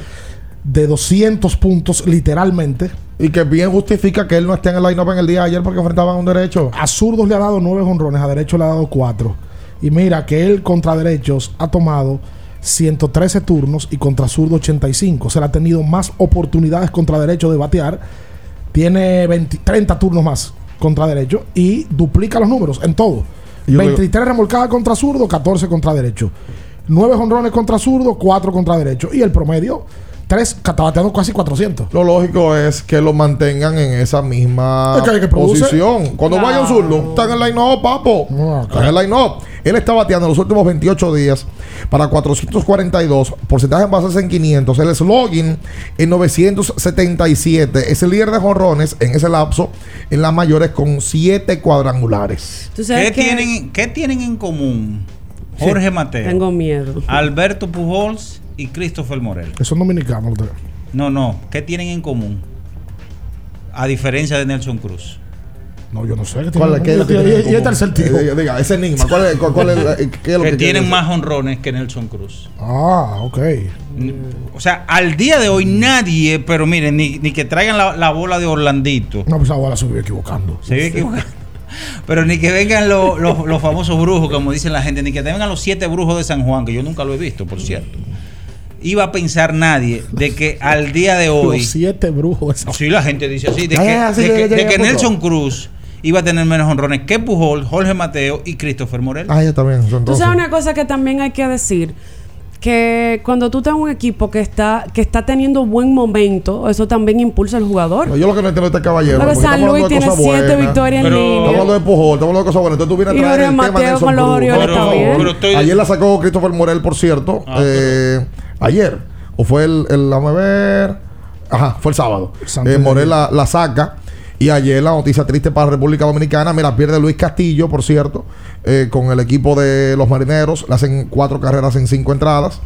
De 200 puntos literalmente. Y que bien justifica que él no esté en el line-up en el día de ayer porque enfrentaban un derecho. A zurdos le ha dado 9 honrones, a derechos le ha dado 4. Y mira que él contra derechos ha tomado 113 turnos y contra zurdo 85. O sea, ha tenido más oportunidades contra derecho de batear. Tiene 20 30 turnos más contra derecho y duplica los números en todo. Yo 23 remolcadas contra zurdo, 14 contra derecho. 9 jonrones contra zurdo, 4 contra derecho. Y el promedio, 3, está bateando casi 400. Lo lógico es que lo mantengan en esa misma Es que que posición. Cuando vaya un zurdo, está en el line-up, papo. Está en el line-up. Él está bateando los últimos 28 días para 442, porcentaje en bases en 500, el slogan en 977. Es el líder de jonrones en ese lapso en las mayores con 7 cuadrangulares. ¿Qué tienen, ¿Qué tienen en común Jorge Mateo, Tengo miedo. Alberto Pujols y Christopher Morel? Que son dominicanos. ustedes. No, no. ¿Qué tienen en común? A diferencia de Nelson Cruz. No, yo no sé. ¿qué ¿Cuál es- tiene- qué y- es lo que y- tienen en y este es el. Eh, diga, ese enigma. ¿Cuál es, cuál- cuál es la- qué es lo que que tienen más honrones que Nelson Cruz. Ah, ok. O sea, al día de hoy nadie, pero miren, ni, ni que traigan la, la bola de Orlandito. No, pues ahora se vive equivocando. Se vive equivocando. Pero ni que vengan los, los- los famosos brujos, como dicen la gente, ni que vengan los siete brujos de San Juan, que yo nunca lo he visto, por cierto. Iba a pensar nadie de que al día de hoy. Los siete brujos. Sí, la gente dice así, de que, sí, de ya, que- ya, de ya, que punto. Nelson Cruz iba a tener menos honrones que Pujol, Jorge Mateo y Christopher Morel. Ah, ya también. Tú sabes una cosa que también hay que decir. Que cuando tú tienes un equipo que está, que está teniendo buen momento, eso también impulsa al jugador. No, yo lo que no entiendo es este caballero. Pero San Luis tiene siete victorias en línea. Estamos hablando de Pujol, estamos hablando de cosas buenas. Entonces tú vienes a Y traer Jorge el tema de Mateo Nelson con los. Orioles también. favor. Pero estoy- Ayer la sacó Christopher Morel, por cierto. Ah, eh, ayer. O fue el, el, vamos a ver. Ajá, fue el sábado. Eh, Morel la saca. Y ayer la noticia triste para la República Dominicana. Mira, pierde Luis Castillo, por cierto, eh, con el equipo de los marineros. Le hacen cuatro carreras en cinco entradas.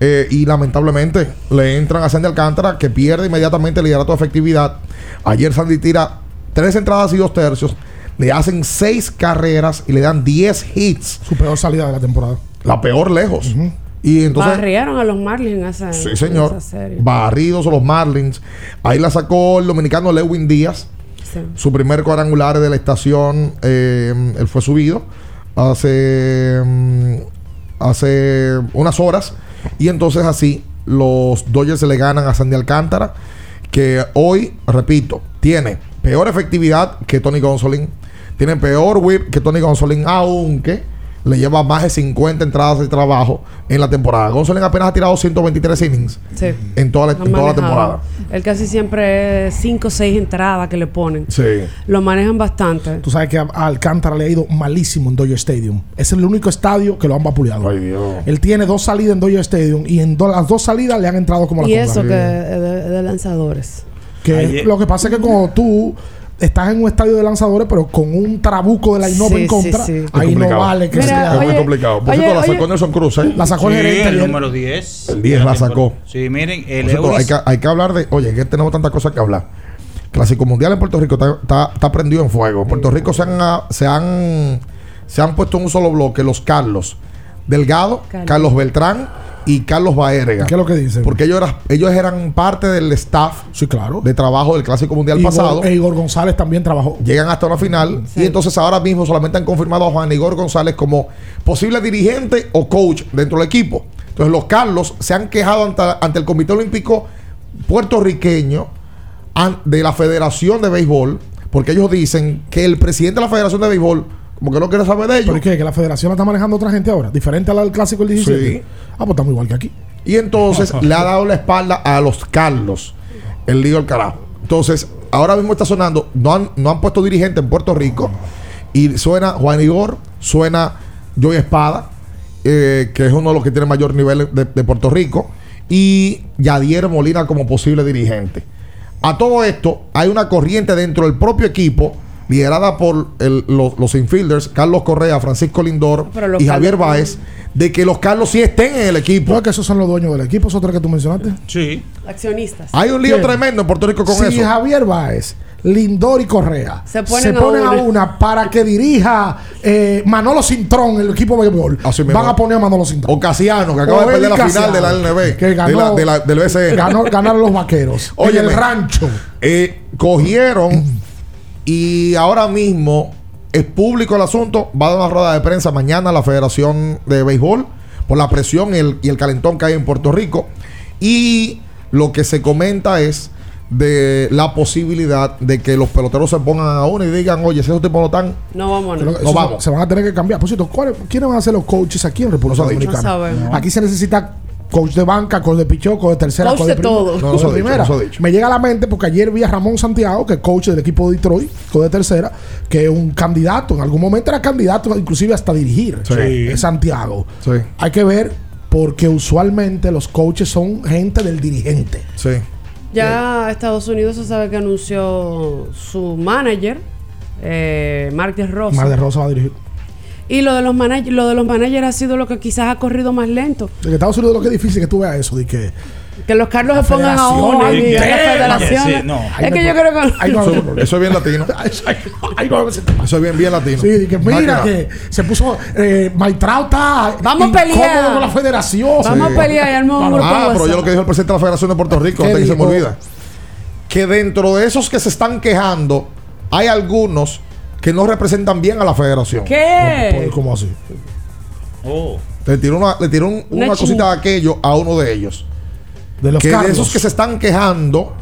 Eh, y lamentablemente le entran a Sandy Alcántara, que pierde inmediatamente el liderato de efectividad. Ayer Sandy tira tres entradas y dos tercios. Le hacen seis carreras y le dan 10 hits. Su peor salida de la temporada. La peor lejos. Y entonces. Barrieron a los Marlins en esa, Sí, en señor. esa serie. Barridos los Marlins. Ahí la sacó el dominicano Lewin Díaz. Sí. Su primer cuadrangular de la estación. eh, él fue subido hace, mm, hace unas horas. Y entonces así los Dodgers se le ganan a Sandy Alcántara. Que hoy, repito, tiene peor efectividad que Tony Gonsolin. Tiene peor whip que Tony Gonsolin. Aunque le lleva más de 50 entradas de trabajo en la temporada. Gonsolin apenas ha tirado 123 innings Sí. en toda la, Lo en toda la manejado. temporada. Él casi siempre es 5 o 6 entradas que le ponen. Sí. Lo manejan bastante. Tú sabes que a a Alcántara le ha ido malísimo en Dodger Stadium. Es el único estadio que lo han vapuleado. Él tiene dos salidas en Dodger Stadium y en do- las dos salidas le han entrado como la Y eso que es de, de lanzadores. Que lo que pasa es que cuando tú estás en un estadio de lanzadores, pero con un trabuco de line-up Sí, en contra, sí. ahí no vale que Mira, sea. es muy complicado. Por oye, cierto, la sacó Nelson Cruz, ¿eh? La sacó el gerente el número 10. El 10 la sacó. Sí, miren, el cierto, Euris- hay, que, hay que hablar de. Oye, que tenemos tantas cosas que hablar. Clásico Mundial en Puerto Rico está, está, está prendido en fuego. En Puerto Rico se han, ah, se han se han puesto en un solo bloque los Carlos Delgado, Carlos. Carlos, Beltrán y Carlos Baérega. ¿Qué es lo que dicen? Porque ellos, era- ellos eran parte del staff Sí, claro. de trabajo del Clásico Mundial Igor, pasado. e Igor González también trabajó. Llegan hasta una final y entonces ahora mismo solamente han confirmado a Juan Igor González como posible dirigente o coach dentro del equipo. Entonces los Carlos se han quejado ante, ante el Comité Olímpico puertorriqueño de la Federación de Béisbol porque ellos dicen que el presidente de la Federación de Béisbol como que no quiere saber de ellos. ¿Pero qué? ¿Que la federación la está manejando otra gente ahora? ¿Diferente a la del clásico el 17? Sí. Ah, pues estamos igual que aquí. Y entonces le ha dado la espalda a los Carlos, el lío del carajo. Entonces, ahora mismo está sonando, no han, no han puesto dirigente en Puerto Rico. Y suena Juan Igor, suena Joey Espada, eh, que es uno de los que tiene mayor nivel de, de Puerto Rico. Y Yadier Molina como posible dirigente. A todo esto, hay una corriente dentro del propio equipo, liderada por el- los, los infielders, Carlos Correa, Francisco Lindor y Javier Carlos- Báez, de que los Carlos sí estén en el equipo. ¿No es que esos son los dueños del equipo? ¿Es otra que tú mencionaste? Sí. Accionistas. Hay un lío tremendo en Puerto Rico con si eso. Javier Báez, Lindor y Correa Se ponen a a, una. una para que dirija eh, Manolo Cintrón, el equipo de béisbol, Así mismo. van a poner a Manolo Cintrón. O Casiano, que acaba O de perder la final de la LNB, que de ganó- la- de la- del BCN. Ganó, ganaron los vaqueros. En el rancho. Eh, cogieron y ahora mismo es público el asunto. Va a dar una rueda de prensa mañana a la Federación de Béisbol por la presión y el, y el calentón que hay en Puerto Rico. Y lo que se comenta es de la posibilidad de que los peloteros se pongan a uno y digan, oye, si esos tipos no están, No vamos, no. eso vamos. Se van a tener que cambiar. Por cierto, ¿cuáles- ¿quiénes van a ser los coaches aquí en República No. Dominicana? No. Aquí se necesita coach de banca, coach de pichó, coach de tercera, Coach de, de prim- todo. coach No, no de dicho, primera. no. Me llega a la mente porque ayer vi a Ramón Santiago, que es coach del equipo de Detroit, coach de tercera, que es un candidato. En algún momento era candidato, inclusive hasta dirigir. Sí. Es Santiago. Sí. Hay que ver porque usualmente los coaches son gente del dirigente. Sí. Ya Estados Unidos se sabe que anunció su manager, eh, Mark de Rosa. Mar de Rosa va a dirigir. Y lo de los managers, lo de los managers ha sido lo que quizás ha corrido más lento. En Estados Unidos lo que es difícil que tú veas eso, de que Que los Carlos se pongan a uno y a ¿qué? las federaciones. Sí, no. Es que yo creo que no Eso, es bien latino. No Eso es bien, bien latino. Sí, y que mira que se puso eh, Maitrao está Vamos a pelear. con la federación. Vamos a pelear y armamos un grupo Ah, pero yo lo que dijo el presidente de la Federación de Puerto Rico, ¿Qué antes que se me olvida, que dentro de esos que se están quejando, hay algunos que no representan bien a la federación. ¿Qué? ¿Cómo así? Oh. Le tiró una, le tiró un- Una cosita de aquello a uno de ellos. De los que de esos que se están quejando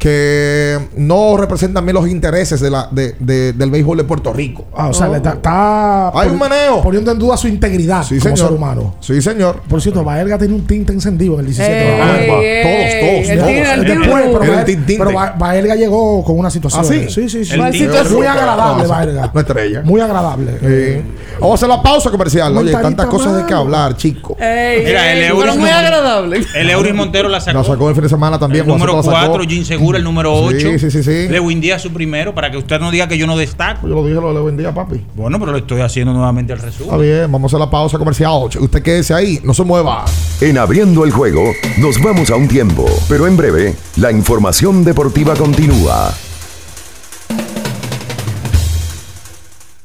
que no representan bien los intereses de la, de- de- del béisbol de Puerto Rico. Ah, o sea, le está, está Hay un meneo. poniendo en duda su integridad Sí, como señor. ser humano. Sí, señor. Por cierto, Baelga tiene un tinte encendido en el 17 de Ey, noviembre. ey, todos, todos, el todos. el. Después, pero, El Bael- tintinte. pero Ba- Baelga llegó con una situación. ¿Ah, sí? sí, sí. sí. Muy agradable, Baelga. Una estrella. Muy agradable. Sí. Vamos a hacer la pausa comercial. Oye, tantas cosas de que hablar, chico. Mira, el euro pero muy agradable. El Eury Montero la sacó. La sacó el fin de semana también. número Juancito la sacó. 4, Jim Segura el número Sí, 8. sí, sí, sí. Lewin Díaz su primero, para que usted no diga que yo no destaco. Yo lo dije, lo le vendía, papi. Bueno, pero le estoy haciendo nuevamente el Está resumen. bien, vamos a la pausa comercial. Usted quédese ahí, no se mueva. En abriendo el juego, nos vamos a un tiempo, pero en breve, la información deportiva continúa.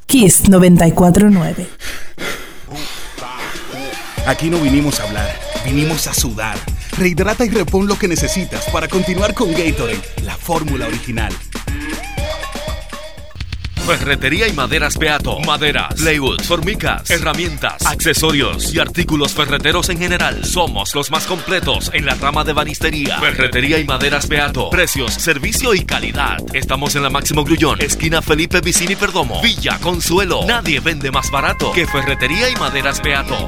Kiss 949. Aquí no vinimos a hablar, vinimos a sudar. Rehidrata y repon lo que necesitas para continuar con Gatorade, la fórmula original. Ferretería y maderas Beato. Maderas, plywood, formicas, herramientas, accesorios y artículos ferreteros en general. Somos los más completos en la rama de banistería. Ferretería y maderas Beato. Precios, servicio y calidad. Estamos en la Máximo Grullón, esquina Felipe Vicini Perdomo, Villa Consuelo. Nadie vende más barato que Ferretería y maderas Beato.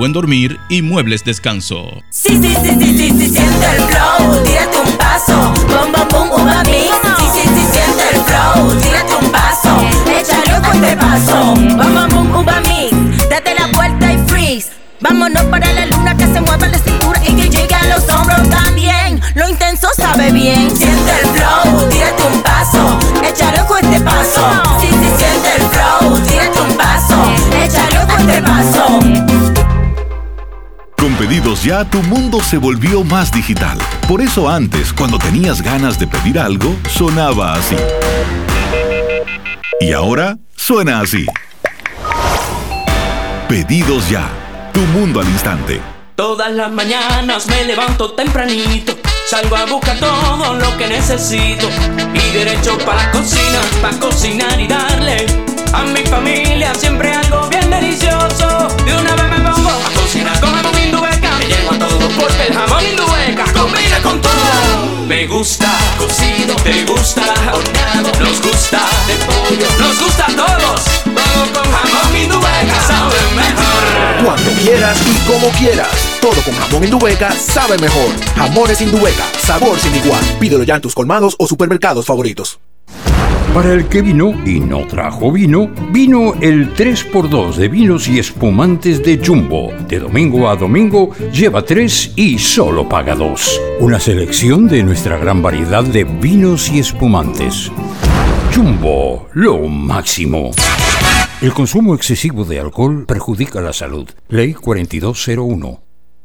buen dormir y muebles descanso. Sí, sí, sí, sí, sí, sí, siente el flow, tírate un paso, bom, bom, bom, uva. Sí, sí, sí, siente el flow, tírate un paso, échale un fuerte paso, bom, bom, bom, uva. Date la vuelta y freeze. Vámonos para la luna que se mueva la cintura y que llegue a los hombros también. Lo intenso sabe bien. Siente el flow, tírate un paso, échale un fuerte paso. Pedidos ya, tu mundo se volvió más digital. Por eso antes, cuando tenías ganas de pedir algo, sonaba así. Y ahora suena así. Pedidos ya. Tu mundo al instante. Todas las mañanas me levanto tempranito, salgo a buscar todo lo que necesito y derecho para la cocina, para cocinar y darle a mi familia siempre algo bien delicioso. De una vez me pongo cogemos mi indubeca, Porque el jamón Indubeca combina con todo. Me gusta cocido, te gusta horneado, nos gusta de pollo, nos gusta a todos. Todo con jamón Indubeca sabe mejor. Cuando quieras y como quieras. Todo con jamón Indubeca sabe mejor. Jamones Indubeca, sabor sin igual. Pídelo ya en tus colmados o supermercados favoritos. Para el que vino y no trajo vino, vino el 3x2 de vinos y espumantes de Jumbo. De domingo a domingo lleva 3 y solo paga 2. Una selección de nuestra gran variedad de vinos y espumantes. Jumbo, lo máximo. El consumo excesivo de alcohol perjudica la salud. Ley 4201.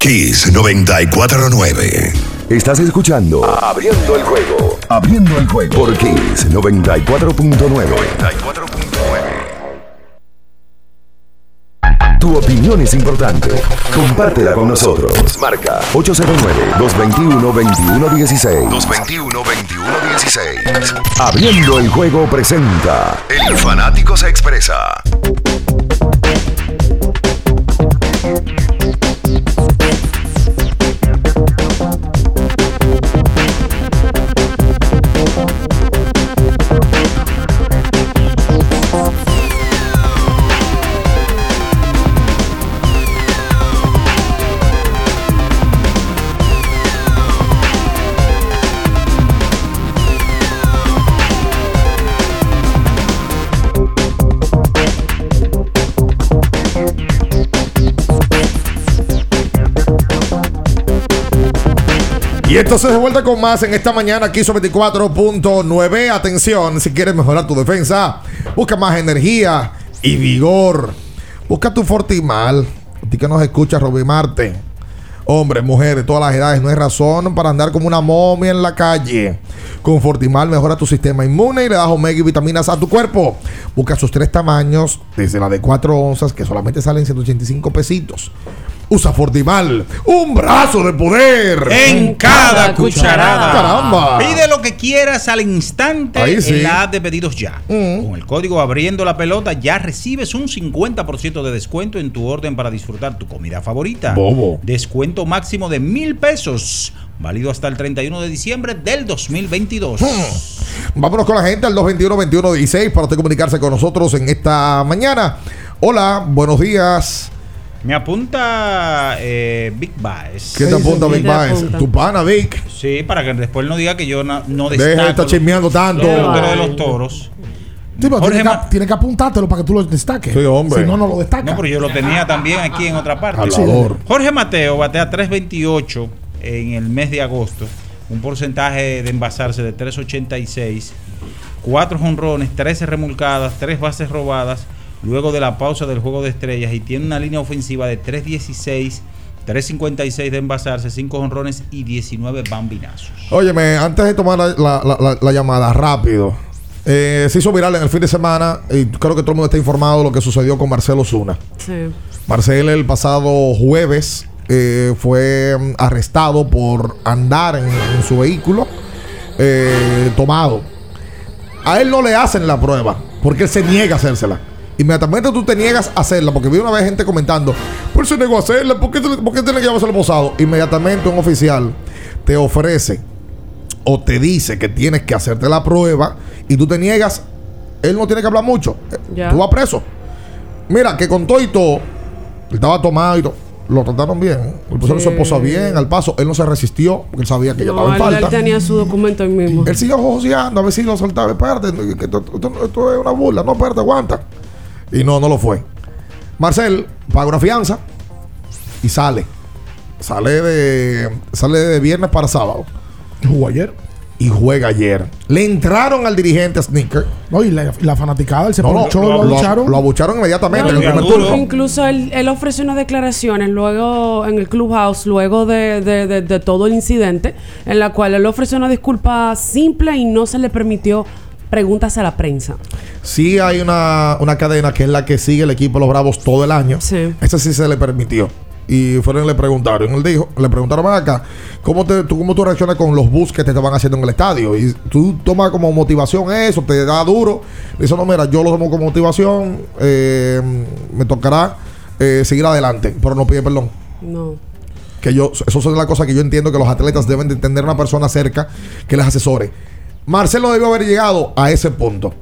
Kiss 949. Estás escuchando Abriendo el juego. Abriendo el juego por Kiss 94.9. Tu opinión es importante. Compártela con nosotros. Marca 809-221-2116. 221-2116. Abriendo el juego presenta El fanático se expresa. Y entonces de vuelta con más en esta mañana aquí sobre 24.9. Atención, si quieres mejorar tu defensa, busca más energía y vigor. Busca tu Fortimal. A ti que nos escucha, Roby Marte. Hombres, mujeres, todas las edades, no hay razón para andar como una momia en la calle. Con Fortimal mejora tu sistema inmune y le das omega y vitaminas a tu cuerpo. Busca sus tres tamaños, desde la de 4 onzas, que solamente salen 185 pesitos. Usa Fortimal, un brazo de poder En cada cucharada. Caramba. Pide lo que quieras al instante Ahí sí. en la app de pedidos ya. Con el código abriendo la pelota ya recibes un 50% de descuento en tu orden para disfrutar tu comida favorita. Bobo. Descuento máximo de mil pesos. Válido hasta el 31 de diciembre del 2022. Vámonos con la gente al 221-2116 para usted comunicarse con nosotros en esta mañana. Hola, buenos días. Me apunta eh, Big Baez. ¿Quién te apunta, Big Baez? Tu pana, Vic. Sí, para que después no diga que yo no, no Deja de destaco estar chismeando tanto. de los toros. Sí, pero Jorge tiene, que, tiene que apuntártelo para que tú lo destaques. Sí, hombre. Si no, no lo destacas. No, pero yo lo tenía también aquí en otra parte. Hablador. Jorge Mateo batea 3.28 en el mes de agosto. Un porcentaje de envasarse de 3.86. Cuatro jonrones, 13 remolcadas, 3 bases robadas. Luego de la pausa del juego de estrellas. Y tiene una línea ofensiva de 3.16. 3.56 de envasarse, 5 jonrones y 19 bambinazos. Óyeme, antes de tomar la, la- la- la- la llamada, rápido. Eh, se hizo viral en el fin de semana y creo que todo el mundo está informado de lo que sucedió con Marcelo Zuna. Sí. Marcel el pasado jueves eh, fue mm, arrestado por andar en, en su vehículo eh, tomado. A él no le hacen la prueba porque él se niega a hacérsela. Inmediatamente tú te niegas a hacerla porque vi una vez gente comentando, pues se negó a hacerla, ¿por qué, por qué tiene que llevarse el posado? Inmediatamente un oficial te ofrece o te dice que tienes que hacerte la prueba y tú te niegas, él no tiene que hablar mucho. Ya. Tú vas preso. Mira, que con todo y todo, estaba tomado y todo. Lo trataron bien. Le pusieron Sí. su esposa bien al paso. Él no se resistió porque él sabía que No, estaba en él, él falta. tenía su documento ahí mismo. Él siguió joseando a ver si lo soltaba. Espérate, que esto, esto- esto es una burla. No, espérate, aguanta. Y no, no lo fue. Marcel paga una fianza y sale. Sale de, sale de viernes para sábado. Jugó ayer. y juega ayer. Le entraron al dirigente Sneaker. No, y la, la fanaticada, él se No, ponchó, lo, lo lo- abucharon. lo abucharon inmediatamente No, en el primer incluso- turno. Incluso él, él ofreció unas declaraciones luego en el clubhouse, luego de, de- de- de todo el incidente, en la cual él ofreció una disculpa simple y no se le permitió preguntas a la prensa. Sí hay una, una cadena que es la que sigue el equipo de los Bravos todo el año. Sí. Ese sí se le permitió. Y fueron y le preguntaron. Él dijo, le preguntaron "Ven acá, ¿cómo, te, tú, ¿cómo tú reaccionas con los bus que te estaban haciendo en el estadio? Y tú tomas como motivación eso, te da duro. Dice, no, mira, yo lo tomo como motivación, eh, me tocará eh, seguir adelante, pero no pide perdón. No. Que yo, eso son las cosas que yo entiendo que los atletas deben de tener una persona cerca que les asesore. Marcel no debió haber llegado a ese punto.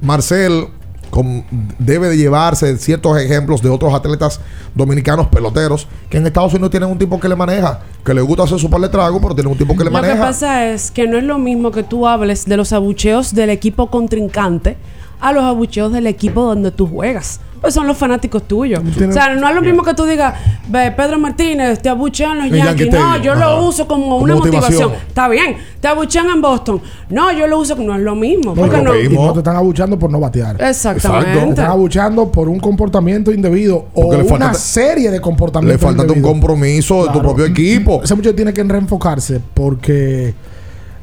Marcel con- debe de llevarse ciertos ejemplos de otros atletas dominicanos peloteros que en Estados Unidos tienen un tipo que le maneja, que le gusta hacer su par de trago, pero tienen un tipo que le Lo que maneja. pasa es que no es lo mismo que tú hables de los abucheos del equipo contrincante a los abucheos del equipo donde tú juegas. Pues son los fanáticos tuyos. O sea, no es lo mismo que tú digas, "Ve, Pedro Martínez, te abuchean los Yankees. Yankee No, yo Ajá. lo uso como, Como una motivación. motivación. Está bien. Te abuchean en Boston. No, yo lo uso como no es lo mismo. No, porque no, te están abuchando por no batear. Exactamente. Te están abuchando por un comportamiento indebido o una serie de comportamientos Le falta un compromiso de tu Claro. propio equipo. Ese muchacho tiene que reenfocarse porque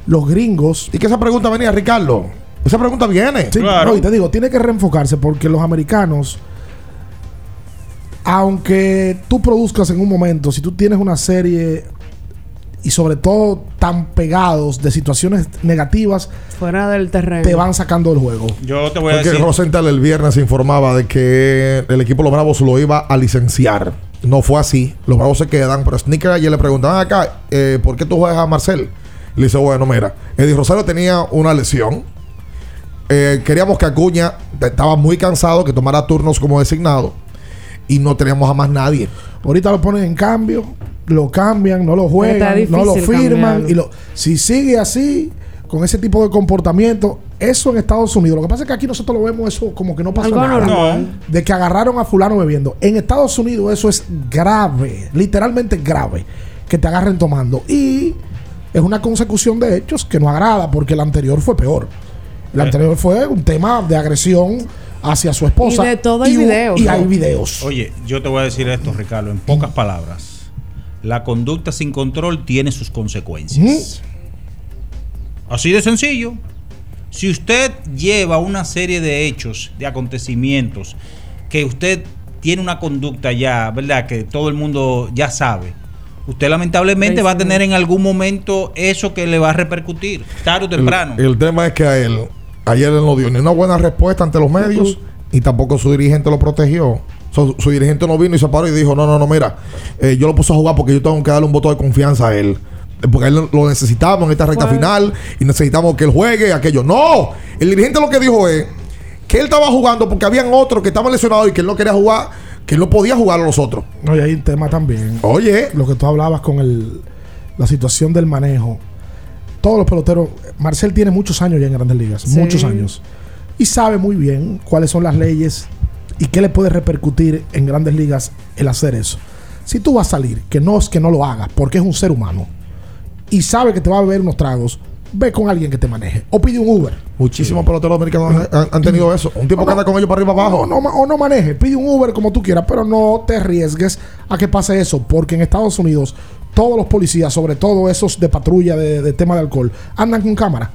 los gringos. ¿Y que esa pregunta venía, Ricardo? Esa pregunta viene. Sí, no, y te digo, tiene que reenfocarse porque los americanos, aunque tú produzcas en un momento, si tú tienes una serie y sobre todo tan pegados de situaciones negativas, fuera del terreno. te van sacando del juego. Yo te voy a Porque decir. Rosenthal el viernes informaba de que el equipo de los Bravos lo iba a licenciar. No fue así. Los Bravos se quedan. Pero Sneaker ayer le preguntaban acá, eh, ¿por qué tú juegas a Marcel? Le dice, bueno, mira, Eddie Rosario tenía una lesión. Eh, queríamos que Acuña estaba muy cansado, que tomara turnos como designado. Y no teníamos a más nadie. Ahorita lo ponen en cambio, lo cambian, no lo juegan, no lo firman. cambiarlo. Y lo, si sigue así, con ese tipo de comportamiento, eso en Estados Unidos. Lo que pasa es que aquí nosotros lo vemos eso como que no pasó Algo nada. normal. De que agarraron a fulano bebiendo. En Estados Unidos eso es grave, literalmente grave, que te agarren tomando. Y es una consecución de hechos que no agrada porque el anterior fue peor. El Eh. anterior fue un tema de agresión hacia su esposa. Y de todo hay videos, Y ¿no? hay videos. Oye, yo te voy a decir esto, Ricardo, en pocas palabras. La conducta sin control tiene sus consecuencias. Así de sencillo. Si usted lleva una serie de hechos, de acontecimientos, que usted tiene una conducta ya, ¿verdad? Que todo el mundo ya sabe. Usted lamentablemente va a tener en algún momento eso que le va a repercutir, tarde o temprano. El, el tema es que a él, ayer él no dio ni una buena respuesta ante los medios y tampoco su dirigente lo protegió. So, su dirigente no vino y se paró y dijo, no, no, no, mira, eh, yo lo puse a jugar porque yo tengo que darle un voto de confianza a él. Eh, Porque él lo necesitamos en esta recta final y necesitamos que él juegue aquello. No, el dirigente lo que dijo es que él estaba jugando porque habían otros que estaban lesionados y que él no quería jugar, que él no podía jugar a los otros. No, y hay un tema también. Oye. Lo que tú hablabas con el, la situación del manejo. Todos los peloteros. Marcel tiene muchos años ya en Grandes Ligas. Sí. Muchos años. Y sabe muy bien cuáles son las leyes y qué le puede repercutir en Grandes Ligas el hacer eso. Si tú vas a salir, que no es que no lo hagas, porque es un ser humano, y sabe que te va a beber unos tragos, ve con alguien que te maneje. O pide un Uber. Muchísimos peloteros americanos han, han tenido eso. Un tipo que anda con ellos para arriba abajo. No, no, o no maneje, pide un Uber como tú quieras, pero no te arriesgues a que pase eso, porque en Estados Unidos todos los policías, sobre todo esos de patrulla de, de tema de alcohol, andan con cámara.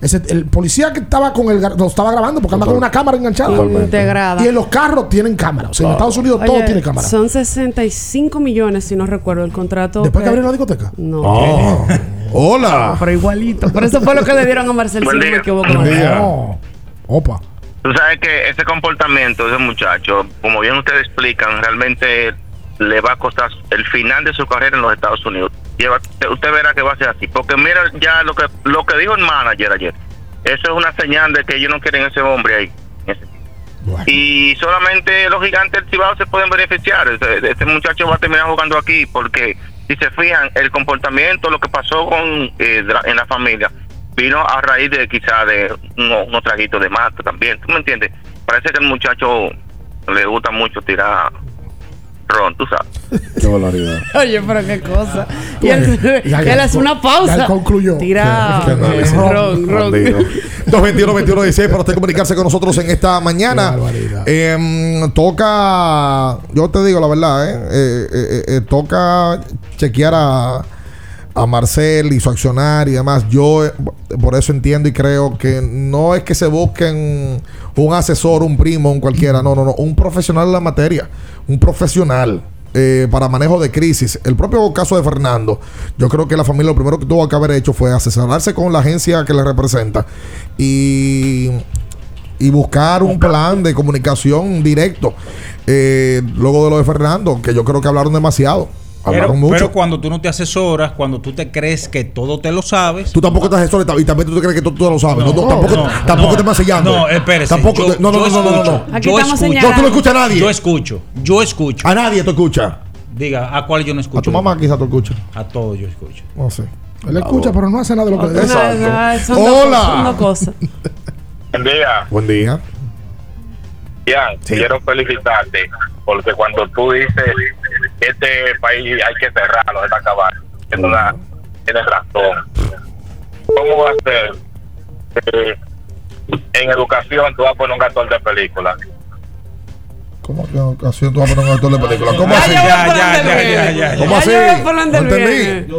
Ese, el policía que estaba con el lo estaba grabando porque anda con una cámara enganchada. Integrada. Y en los carros tienen cámara. O sea, en Estados Unidos todo Oye, tiene cámara. Son 65 millones, si no recuerdo el contrato. Después que que- abrieron la discoteca. No. Oh, hola. Pero igualito. Por eso fue lo que le dieron a Marcel, si no me equivoco. No. Opa. Tú sabes que ese comportamiento de ese muchacho, como bien ustedes explican, realmente le va a costar el final de su carrera en los Estados Unidos. Lleva, usted verá que va a ser así. Porque mira ya lo que lo que dijo el manager ayer. Eso es una señal de que ellos no quieren ese hombre ahí. Y solamente los gigantes Cibao se pueden beneficiar. Este, este muchacho va a terminar jugando aquí porque si se fijan, el comportamiento, lo que pasó con eh, en la familia, vino a raíz de quizá de unos, unos traguitos de mate también. ¿Tú me entiendes? Parece que el muchacho le gusta mucho tirar ron, tú sabes. Qué barbaridad. Oye, pero qué cosa. Y él, Ya, ya, él hace una ya pausa. él concluyó. Tira. Qué análisis. Ron, ron. Bandido. 221-2116 para usted comunicarse con nosotros en esta mañana. Em, toca, yo te digo la verdad, eh, eh, eh, eh, toca chequear a, a Marcel y su accionar y demás. Yo eh, por eso entiendo y creo que no es que se busquen un asesor, un primo, un cualquiera, no, no, no, un profesional en la materia, un profesional. eh, para manejo de crisis. El propio caso de Fernando, yo creo que la familia lo primero que tuvo que haber hecho fue asesorarse con la agencia que le representa y, y buscar un plan de comunicación directo. Eh, luego de lo de Fernando, que yo creo que hablaron demasiado. Hablaron Pero, mucho. pero cuando tú no te asesoras, cuando tú te crees que todo te lo sabes. Tú tampoco te asesores y también tú te crees que tú, tú lo sabes. No, no, tampoco, no, tampoco no. te vas sellando. No, espérese. Tampoco yo- te- no, no, yo no, no, no. Aquí Yo estamos escucho. No, tú no escuchas a nadie. Yo escucho. Yo escucho. A nadie tú escuchas. Diga, ¿a cuál yo no escucho? A tu mamá quizás tú escuchas. A todos yo escucho. No sé. Él escucha, pero no hace nada de lo que le dice. Hola. cosas. Buen día. Buen día. Ian, quiero felicitarte porque cuando tú dices este país hay que cerrarlo, hay que acabar, que no da- tienes razón. ¿Cómo va a ser? eh, en educación tú vas a poner un actor de película. ¿Cómo que ocasión tú vas a poner un actor de película? ¿Cómo así? ya, Ya, ya, ya, ya, ya, ya, ya, ya. ¿Cómo Ya así? yo donde No él entendí.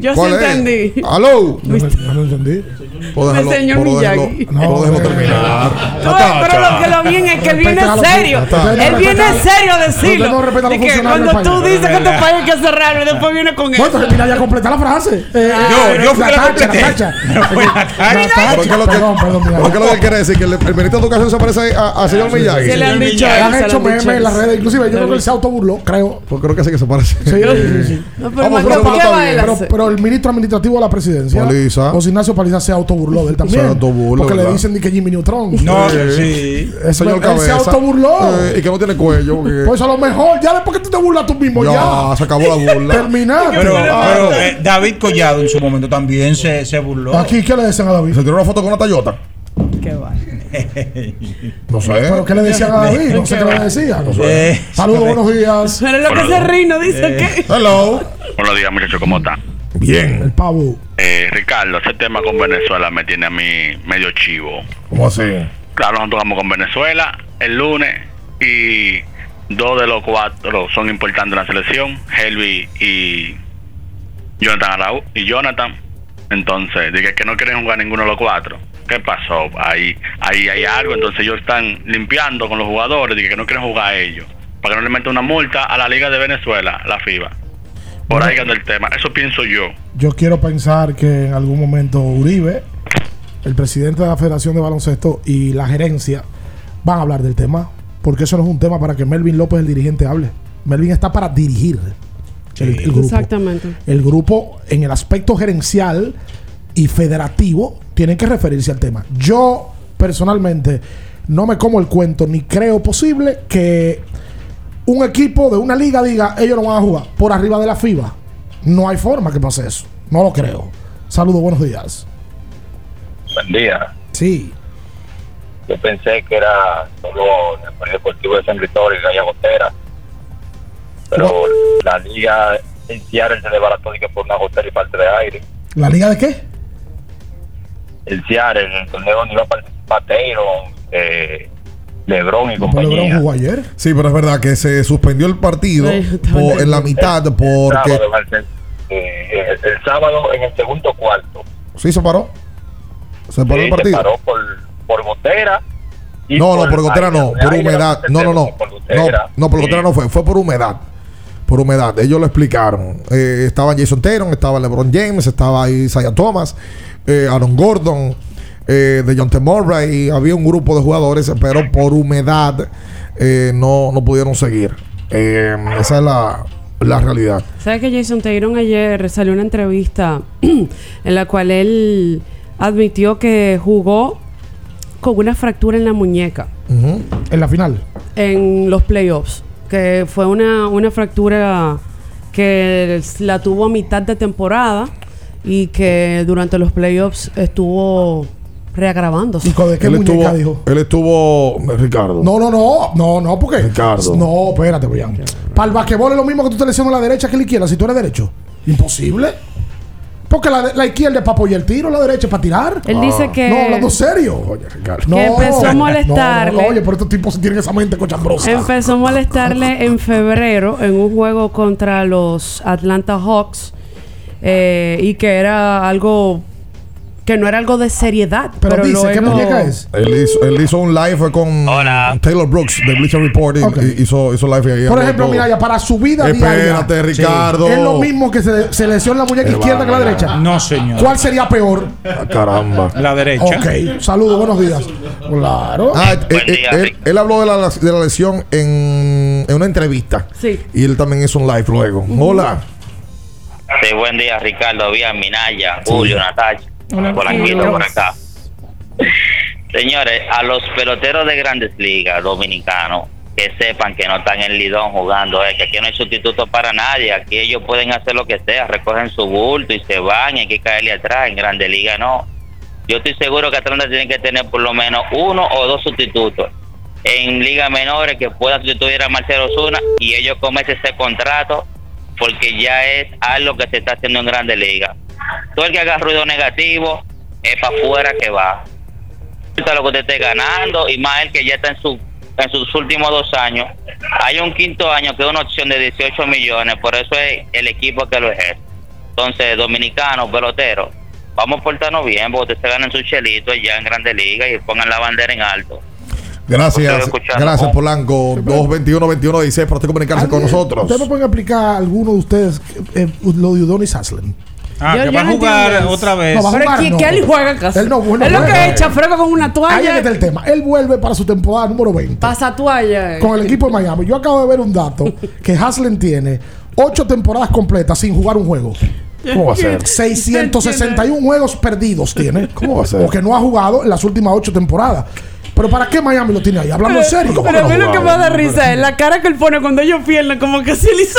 Yo sí entendí. ¿Aló? No, no lo entendí. Puedo dejarlo, El señor Miyagi. puedo dejarlo terminar. No, pero lo que lo bien es que él viene serio. Él viene serio a decirlo. No De que cuando tú dices que este país hay que cerrarlo y después viene con Bueno, eso. entonces mira, ya completa la frase. Eh, Yo- eh, yo fui la completé. Yo. Porque lo que, Perdón, perdón, mira. porque lo que él quiere decir que el, ministro de Educación se parece al señor Miyagi. Se le han dicho Memes en las redes. Inclusive yo creo que él se autoburló, creo. Pues creo que sí que se parece. Sí, sí, sí. No, pero el ministro administrativo de la presidencia, Paliza. José Ignacio Paliza, se autoburló de él también. Se autoburló, Porque le dicen ni que Jimmy Neutron. No, Sí. sí. El señor Él Cabeza. se autoburló. Eh, y que no tiene cuello. porque- Pues a lo mejor, ya después que tú te burlas tú mismo, ya, ya. se acabó la burla. Terminaste. Pero, Ah, pero eh, David Collado en su momento también se, se burló. Aquí, ¿qué le decían a David? Se tiró una foto con una Toyota. Qué va. No sé. ¿Pero qué le decían a David? No sé qué le decían. Eh, Saludos, buenos días. Pero lo que se ríe no dice que. Hello. Buenos días, muchachos, ¿cómo están? Bien. El pavo. Eh, Ricardo, ese tema con Venezuela me tiene a mí medio chivo. ¿Cómo así? Claro, nosotros vamos con Venezuela el lunes y dos de los cuatro son importantes en la selección, Helvi y Jonathan Arau y Jonathan. Entonces, dije que no quieren jugar ninguno de los cuatro. ¿Qué pasó? Ahí, ahí hay algo. Entonces ellos están limpiando con los jugadores. Dije que no quieren jugar a ellos. Para que no le metan una multa a la Liga de Venezuela, la FIBA. Por ahí anda el tema. Eso pienso yo. Yo quiero pensar que en algún momento Uribe, el presidente de la Federación de Baloncesto y la gerencia van a hablar del tema. Porque eso no es un tema para que Melvin López, el dirigente, hable. Melvin está para dirigir el, el grupo. Exactamente. El grupo, en el aspecto gerencial y federativo, tienen que referirse al tema. Yo, personalmente, no me como el cuento ni creo posible que un equipo de una liga diga ellos no van a jugar por arriba de la FIBA. No hay forma que pase eso. No lo creo. Saludos, buenos días. Buen día. Sí. Yo pensé que era solo el Polideportivo de San Cristóbal y Gaya Gotera. Pero la liga en Seattle se desbarató por una gotera y falta de aire. ¿La liga de qué? El Seattle, en el torneo donde iba a participar Taylor, eh, Lebron y compañía. LeBron jugó ayer. Sí, pero es verdad que se suspendió el partido por- en la mitad El porque... sábado, eh, el- el sábado en el segundo cuarto. Sí, se paró. Se paró Sí, el partido. Se paró por, por gotera. y No, no, por gotera no, por humedad. No, no, no. por No, gotera. no, por Sí. gotera no fue, fue por humedad. Por humedad. Ellos lo explicaron. Eh, estaba Jason Tatum, estaba LeBron James, estaba ahí Isaiah Thomas, eh, Aaron Gordon, eh, de John T. Murray, y había un grupo de jugadores, pero por humedad eh, no, no pudieron seguir. Eh, esa es la, la realidad. ¿Sabes que Jason Taylor ayer salió una entrevista en la cual él admitió que jugó con una fractura en la muñeca. En la final. en los playoffs? Que fue una, una fractura que la tuvo a mitad de temporada y que durante los playoffs estuvo reagravándose. ¿Y con qué Él muñeca estuvo, dijo? él estuvo, Ricardo. No, no, no. No, no, porque. Ricardo. No, espérate, Brian. Para el basquetbol es lo mismo que tú te lesionas la derecha que la izquierda si tú eres derecho. Imposible. Porque la, la izquierda es para apoyar el tiro, la derecha es para tirar. Él dice que- No, hablando serio. Oye, Ricardo. Que empezó a molestarle. No, no, oye, pero estos tipos tienen esa mente cochambrosa. Empezó a molestarle en febrero en un juego contra los Atlanta Hawks eh, y que era algo que no era algo de seriedad. Pero, luego, Él hizo, él hizo un live fue con Taylor Brooks de Bleacher Report. y- y hizo, hizo live ahí. Por ejemplo, todo. mira, ya para su vida Espérate, diaria. Ricardo. Es lo mismo que se, se lesiona la muñeca izquierda que la derecha. No, señor. ¿Cuál sería peor? Ah, caramba. La derecha. Ok, saludos, buenos días. Claro. Ah, eh, eh, él, él habló de la, de la lesión en, en una entrevista. Sí. Y él también hizo un live luego. Hola. Sí, buen día, Ricardo, Vía, Minaya, Julio, Natacha. por aquí, por acá. Señores, a los peloteros de grandes ligas dominicanos, que sepan que no están en Lidón jugando, eh, que aquí no hay sustituto para nadie, aquí ellos pueden hacer lo que sea, recogen su bulto y se van, y hay que caerle atrás, en Grande Liga no. Yo estoy seguro que Atlanta tiene que tener por lo menos uno o dos sustitutos en ligas menores que puedan sustituir a Marcelo Zuna y ellos cometen ese contrato porque ya es algo que se está haciendo en Grande Liga. Todo el que haga ruido negativo es para afuera que va. Importa lo que usted esté ganando y más el que ya está en su en sus últimos dos años. Hay un quinto año que es una opción de 18 millones, por eso es el equipo que lo ejerce. Entonces, dominicanos, peloteros, vamos a portarnos bien, porque ustedes se ganan su chelito ya en Grande Liga y pongan la bandera en alto. Gracias. Gracias, Polanco. 221-21-16 por usted comunicarse con nosotros. ¿Ustedes me pueden explicar alguno de ustedes eh, lo de Udonis Haslem? Ah, Yo- que va a jugar entiendo. otra vez. No, va a Pero jugar, ¿qué, no. qué él juega casi? Él no- es lo que echa frego con una Ahí toalla. está el tema. Él vuelve para su temporada número 20 Pasa toalla. eh. con el equipo de Miami. Yo acabo de ver un dato que Haslem tiene ocho temporadas completas sin jugar un juego. ¿Cómo va a ser? 661 juegos perdidos tiene. ¿Cómo va a ser? O que no ha jugado en las últimas ocho temporadas. Pero ¿para qué Miami lo tiene ahí? Hablando en serio. ¿Cómo Pero a no mí lo que me da risa es la cara que él pone cuando ellos pierden, como que si él hizo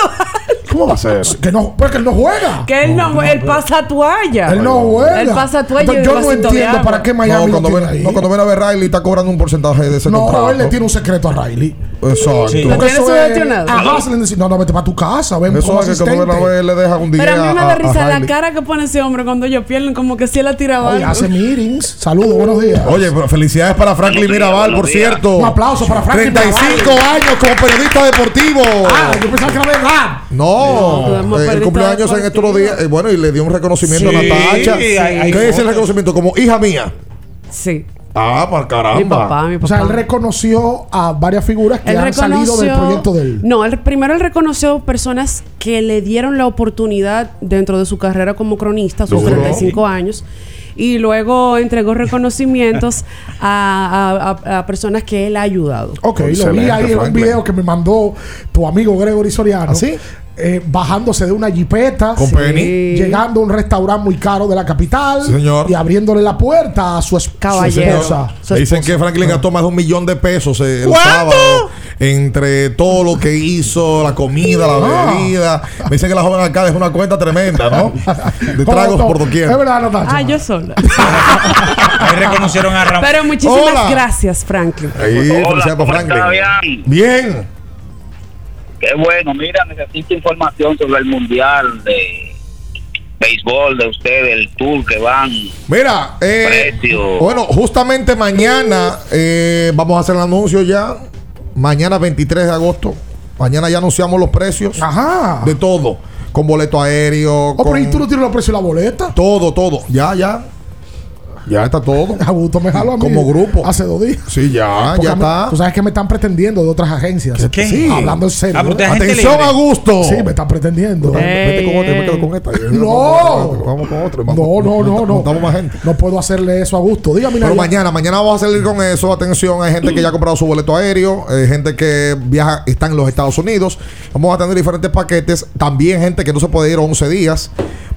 ¿Cómo va a ser? Que no, porque él no juega. Que él no, él pasa toalla. Él no juega. Él pasa toalla. Entonces, yo no entiendo para qué No, Miami lo cuando, tiene ven, ahí. no, cuando ven a ver Riley está cobrando un porcentaje de ese No, contrato. él le tiene un secreto a Riley. Exacto. Porque ¿Lo tiene eso es- subvencionado? A Haslem dice, no, no, vete para tu casa. Ven Eso como es que cuando ven a asistente. ver le deja un día Pero a mí me da risa la cara que pone ese hombre cuando ellos pierden, como que si él ha tirado Oye, hace meetings. Saludos, buenos días. Oye, pero felicidades para Franklin Mirabal, por cierto. Un aplauso para Franklin 35 Mirabal. años como periodista deportivo. Ah, yo pensaba que era verdad. No, eh, el cumpleaños en estos días. eh, bueno, y le dio un reconocimiento Sí, a Natacha. ¿Qué es el reconocimiento? Como hija mía. Sí. Ah, para caramba. Mi papá, mi papá. O sea, él reconoció a varias figuras que Él han salido del proyecto de él. No, él, primero él reconoció personas que le dieron la oportunidad dentro de su carrera como cronista, sus Duro. 35 años. Y luego entregó reconocimientos a, a- a- a personas que él ha ayudado. Ok, lo vi ahí en un video que me mandó tu amigo Gregory Soriano. ¿Ah, sí? Eh, bajándose de una jipeta. Llegando a un restaurante muy caro de la capital. Sí, señor. Y abriéndole la puerta a su, es- su Caballero. esposa. Su Dicen esposa. que Franklin gastó más de un millón de pesos eh, el ¿Cuánto? sábado entre todo lo que hizo, la comida, la Ah. bebida. Me dicen que la joven acá es una cuenta tremenda, ¿no? De tragos por doquier. Es verdad, Natacha. Ah, yo sola. Ahí reconocieron a Ramón. Pero muchísimas Hola. gracias, Franklin. Ahí, Hola, felicidades ¿cómo Franklin. Bien. Qué bueno, mira, necesito información sobre el mundial de béisbol de ustedes, el tour que van. Mira, eh, bueno, justamente mañana eh, vamos a hacer el anuncio ya. Mañana 23 de agosto. Mañana ya anunciamos los precios Ajá. de todo. Con boleto aéreo. Oh, pero con ¿y tú no tienes los precios de la boleta? Todo, todo. Ya, ya. Ya está todo. A gusto me jalo a mí. Como grupo. Hace dos días. Sí, ya, Porque ya me- está. Tú sabes que me están pretendiendo de otras agencias. ¿Qué? Sí, hablando en serio. Ah, agente Atención. Augusto. Sí, me están pretendiendo. Vete con otra, yo me quedo con esta. No. Vamos con otra. No, no, no, no. Estamos más gente. No puedo hacerle eso a gusto. Dígame, Pero mañana, mañana vamos a salir con eso. Atención, hay gente que ya ha comprado su boleto aéreo, eh, gente que viaja, está en los Estados Unidos. Vamos a tener diferentes paquetes. También gente que no se puede ir 11 días,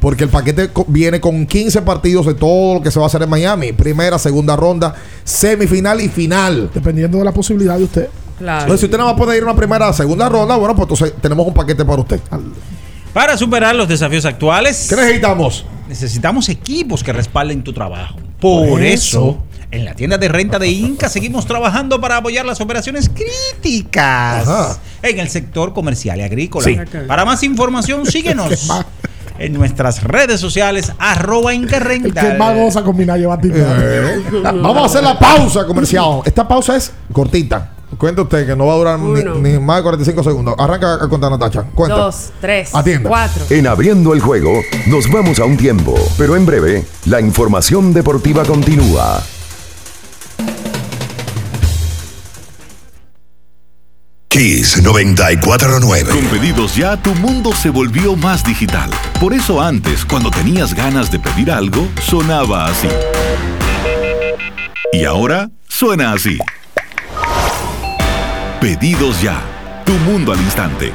porque el paquete viene con 15 partidos de todo lo que se va a hacer en Miami. Primera, segunda ronda, semifinal y final. Dependiendo de la posibilidad de usted. Claro. Entonces, si usted no va a poder ir a una primera, segunda ronda, bueno, pues entonces tenemos un paquete para usted. Para superar los desafíos actuales, ¿Qué necesitamos? necesitamos equipos que respalden tu trabajo. Por, Por eso, eso. En la tienda de renta de Inca seguimos trabajando para apoyar las operaciones críticas Ajá. en el sector comercial y agrícola. Sí. Para más información, síguenos en nuestras redes sociales, arroba Inca El que Rental. más goza con Batista. Eh, Vamos a hacer la pausa comercial. Esta pausa es cortita. Cuenta usted que no va a durar ni más de 45 segundos. Arranca a contar, Natacha. Cuenta. Dos, tres, Atienda. cuatro. En abriendo el juego, nos vamos a un tiempo, pero en breve, la información deportiva continúa. Kiss 949. Con pedidos ya, tu mundo se volvió más digital. Por eso antes, cuando tenías ganas de pedir algo, sonaba así. Y ahora suena así. Pedidos ya. Tu mundo al instante.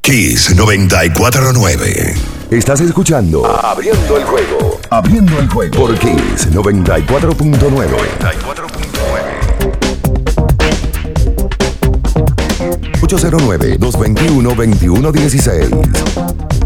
Kiss 949. Estás escuchando Abriendo el juego. Abriendo el juego por Kiss 94.9. 809-221-2116.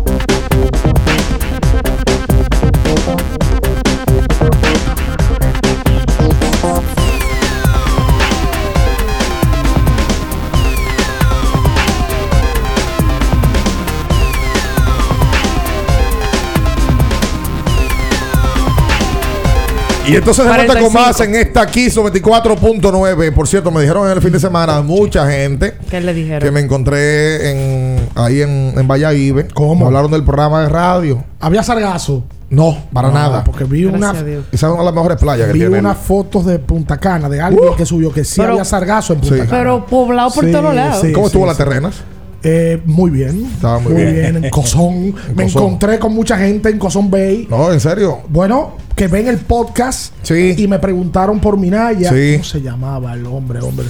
Y entonces de vuelta con 45. más en esta Kiss 94.9. Por cierto, me dijeron en el fin de semana mucha gente ¿Qué le dijeron? que me encontré en, ahí en, en Valladolid. ¿Cómo? Hablaron del programa de radio. Había sargazo. No, para No, nada. Porque vi Gracias una. Esa es una de las mejores playas que vi tiene. unas fotos de Punta Cana de alguien que subió que sí Pero- había sargazo en Punta Sí. Cana. Pero poblado por Sí, todos lados. sí. ¿Cómo estuvo las terrenas? Eh, muy bien. Estaba muy muy bien. bien. En Cozón. Me Cozón. encontré con mucha gente en Cozón Bay. No, en serio. Bueno, que ven el podcast Sí. y me preguntaron por Minaya. Sí. ¿Cómo se llamaba el hombre? hombre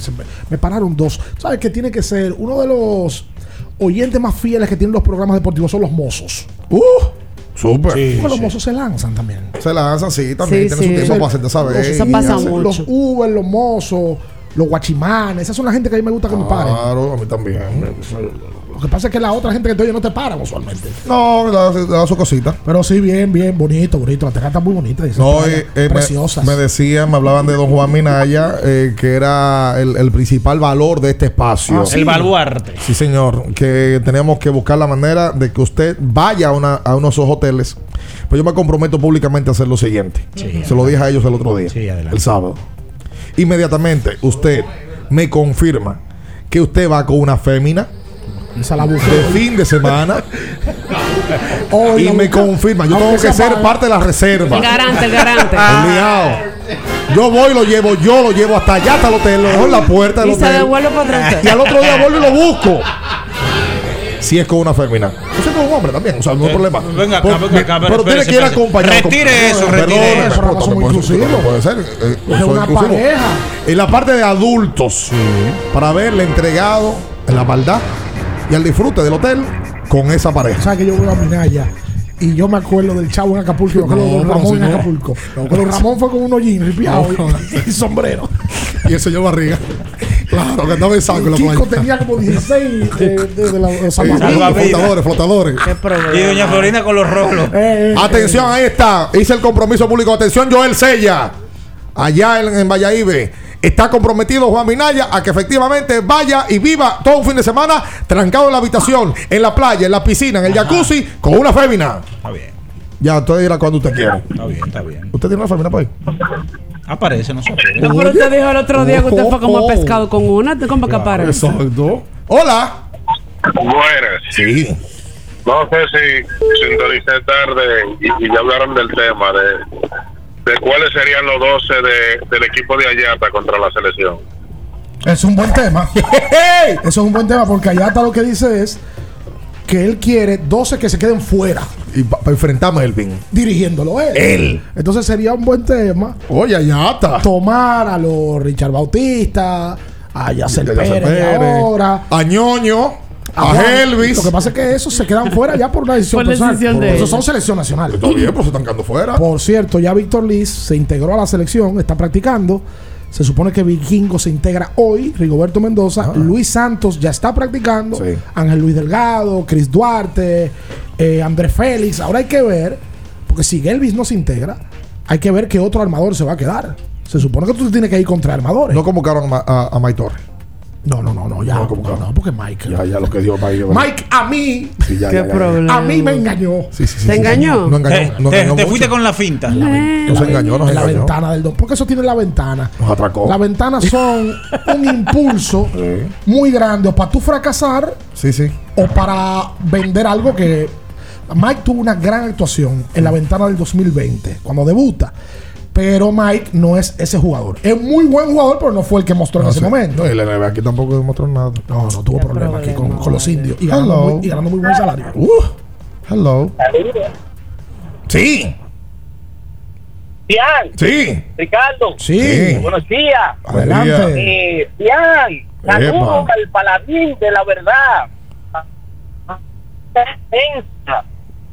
me, pararon dos. ¿Sabes que tiene que ser uno de los oyentes más fieles que tienen los programas deportivos? Son los mozos. Uh, súper. Los mozos se lanzan también. Se lanzan, sí, también. Sí, tiene sí. su tiempo para hacerte saber. Los, y pasa hacer- mucho. los Uber, los mozos, los guachimanes. Esas son la gente que a mí me gusta que me paren. Claro, a mí también. Lo que pasa es que la otra gente que estoy no te paran usualmente. No, le da, su cosita. Pero sí, bien, bien, bonito, bonito. La terraza está muy bonita. No, playa, eh, eh, preciosas. me, me decían, me hablaban de don Juan Minaya, eh, que era el, el principal valor de este espacio. Ah, sí. El baluarte. Sí, señor. Que tenemos que buscar la manera de que usted vaya a, una, a uno de esos hoteles. Pues yo me comprometo públicamente a hacer lo siguiente. Se lo dije a ellos el otro día, Sí, adelante. el sábado. Inmediatamente usted me confirma que usted va con una fémina Esa la busqué. de fin de semana y me busca- confirma. Yo aunque tengo que ser parte de la reserva. El garante, el garante. Obligado. Yo voy, lo llevo, yo lo llevo hasta allá, hasta el hotel, lo dejo en la puerta del Y se hotel. devuelve para atrás. Y al otro día vuelvo y lo busco. Si es con una fémina. Yo soy con un hombre también, o sea, no hay problema. venga acá, venga acá, pero Pero tiene que ir acompañado. Retire eso, retire eso. Somos tampoco puede ser- ser. eh, Es una inclusivo. pareja. En la parte de adultos, para haberle entregado en la maldad y al disfrute del hotel con esa pareja. ¿Sabes que yo voy a Minaya? Y yo me acuerdo del chavo en Acapulco y me acuerdo No, Don pero Ramón en no. Acapulco. Pero Ramón fue con unos jeans ripiados y, y sombrero. Y el señor Barriga. Claro, que andaba en saco en la Kiko playa. tenía como 16 de, de, de la- salvavidas. flotadores, flotadores. Qué problema. Y doña Florina con los rolos. Eh, eh, Atención, ahí está. Hice el compromiso público. Atención, Joel Sella. Allá en, en Valladolid. Está comprometido Juan Minaya a que efectivamente vaya y viva todo un fin de semana trancado en la habitación, en la playa, en la piscina, en el jacuzzi, con una fémina. Está bien, Ya, usted dirá cuando usted quiera. está bien, está bien. ¿Usted tiene una fémina ahí? Aparece, no sé. No, pero usted dijo el otro día que usted fue como Oh, oh. pescado con una. ¿Cómo que aparece? Exacto. Hola. Buenas. Sí. No sé si sintonicé tarde y, y ya hablaron del tema de, de cuáles serían los 12 de, del equipo de Ayata contra la selección. Es un buen tema. Eso es un buen tema porque allá está lo que dice es que él quiere 12 que se queden fuera, Y para enfrentarme a Elvin. dirigiéndolo él. Él. Entonces sería un buen tema Oye, allá está. tomar a los Richard Bautista, a Yacel Pérez, Pérez. ahora. A Ñoño. A Juan. Elvis. Lo que pasa es que esos se quedan fuera ya por una decisión Por personal. decisión de Esos son selección nacional. Está bien, pues se están quedando fuera. Por cierto, ya Víctor Liz se integró a la selección, está practicando. Se supone que Vikingo se integra hoy, Rigoberto Mendoza, Luis Santos ya está practicando, Sí. Ángel Luis Delgado, Chris Duarte, eh, Andrés Félix. Ahora hay que ver, porque si Elvis no se integra, hay que ver qué otro armador se va a quedar. Se supone que tú tienes que ir contra armadores. No convocaron a, a, a Torres. No, no, no, no, ya. No, no, porque Mike. Ya, ya lo que dio Mike. Mike, a mí. Sí, ya, Qué ya, ya, ya. problema. A mí me engañó. Sí, sí, sí, ¿Te engañó? No engañó. Te, no te- engañó te fuiste con la finta. Nos engañó, nos en la engañó. ventana del don. Porque eso tiene la ventana. Nos atracó. Las ventanas son un impulso muy grande o para tú fracasar Sí, sí. o para vender algo que Mike tuvo una gran actuación en la ventana del 2020 cuando debuta. Pero Mike no es ese jugador. Es muy buen jugador, pero no fue el que mostró en ese sí. momento. No, y la NBA aquí tampoco demostró nada. No, no tuvo problema aquí con, con los indios. Y ganando, Hello. muy, y ganando muy buen salario. Uh, hello. Sí. Bian, Sí. Ricardo. Sí. Buenos días. Adelante. Eh, Bian, saludos al paladín de la verdad. Defensa.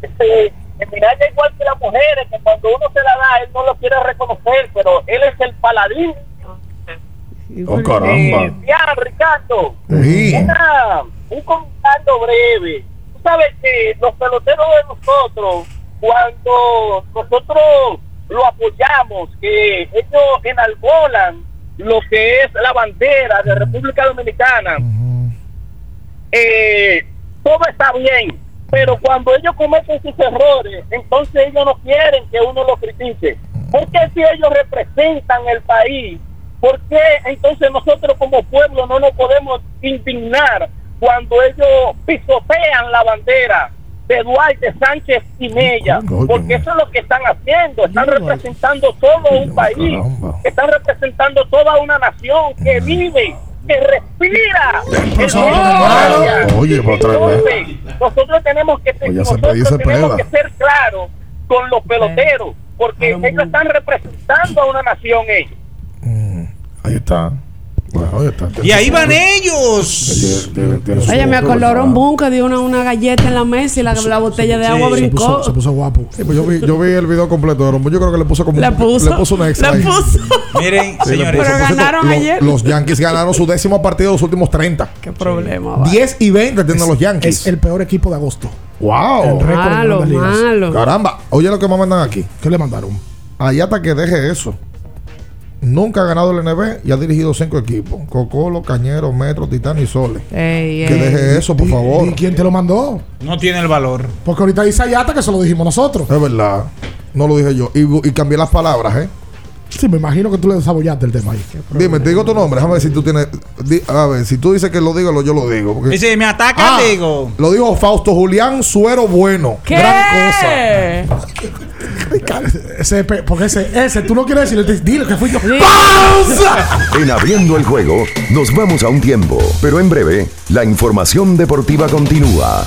Este, miralla igual que las mujeres, que cuando uno se la da, él no lo quiere reconocer, pero él es el paladín. Oh, caramba. Eh, Bian, Ricardo. Sí. Una- un comentario breve. Tú sabes que los peloteros de nosotros, cuando nosotros lo apoyamos, que ellos enalbolan lo que es la bandera de República Dominicana, eh, todo está bien. Pero cuando ellos cometen sus errores, entonces ellos no quieren que uno lo critique. Porque si ellos representan el país, ¿por qué entonces nosotros como pueblo no nos podemos indignar cuando ellos pisotean la bandera de Duarte, Sánchez y Mella? Porque eso es lo que están haciendo. Están representando todo un país. Están representando toda una nación que vive, que respira. el Oye, Oye, para otra vez. entonces, nosotros tenemos que nosotros tenemos que ser claros con los peloteros, porque ellos están representando a una nación ellos. Ahí está. Y ahí van ellos. Oye, me acordó un boom que dio una, una galleta en la mesa y la, la botella de agua brincó. Se puso guapo. pues yo, vi, yo vi el video completo de Rombo. Yo creo que le puso como Le un- puso. le puso un extra. Le puso. Miren, Sí, le señores. puso. Pero ganaron los- ayer. Los Yankees ganaron su décimo partido de los últimos 30. Qué problema. va. 10 y 20 tienen los Yankees. Es el peor equipo de agosto. wow. El récord en Malo, malo. Caramba. Oye lo que me mandan aquí. ¿Qué le mandaron? Allá hasta que deje eso. Nunca ha ganado el NB y ha dirigido cinco equipos. Cocolo, Cañero, Metro, Titán y Sole. Ey, Que deje eso, por ¿Y- favor. ¿Y quién te lo mandó? No tiene el valor. Porque ahorita dice Ayata que se lo dijimos nosotros. Es verdad. No lo dije yo. Y, y cambié las palabras, ¿eh? Sí, me imagino que tú le desabollaste el tema ahí. Dime, te digo tu nombre. Déjame ver si tú tienes. di- a ver, si tú dices que lo digo, lo- yo lo digo. porque- Dice, me ataca, Ah, digo. Lo dijo Fausto Julián Suero Bueno. ¿Qué? Gran cosa. Ese, porque ese, ese, tú no quieres decirle, dile que fui yo. En abriendo el juego, nos vamos a un tiempo, pero en breve, la información deportiva continúa.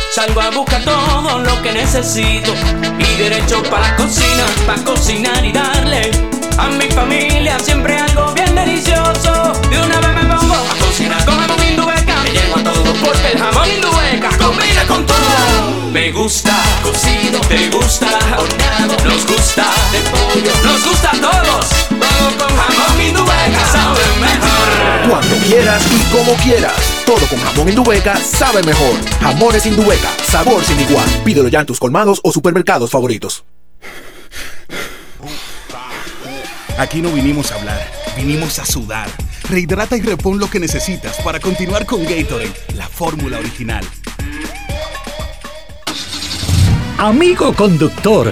salgo a buscar todo lo que necesito y derecho para la cocina, para cocinar y darle a mi familia siempre algo bien delicioso. De una vez me pongo a cocinar con jamón indueca, me llevo a todo porque el jamón indueca combina con todo. Me gusta cocido, te gusta horneado, nos gusta de pollo, nos gusta a todos. Todo con jamón indueca sabe mejor. Cuando quieras y como quieras. Todo con jamón Indubeca sabe mejor. Jamones Indubeca, sabor sin igual. Pídelo ya en tus colmados o supermercados favoritos. Aquí no vinimos a hablar, vinimos a sudar. Rehidrata y repon lo que necesitas para continuar con Gatorade, la fórmula original. Amigo conductor,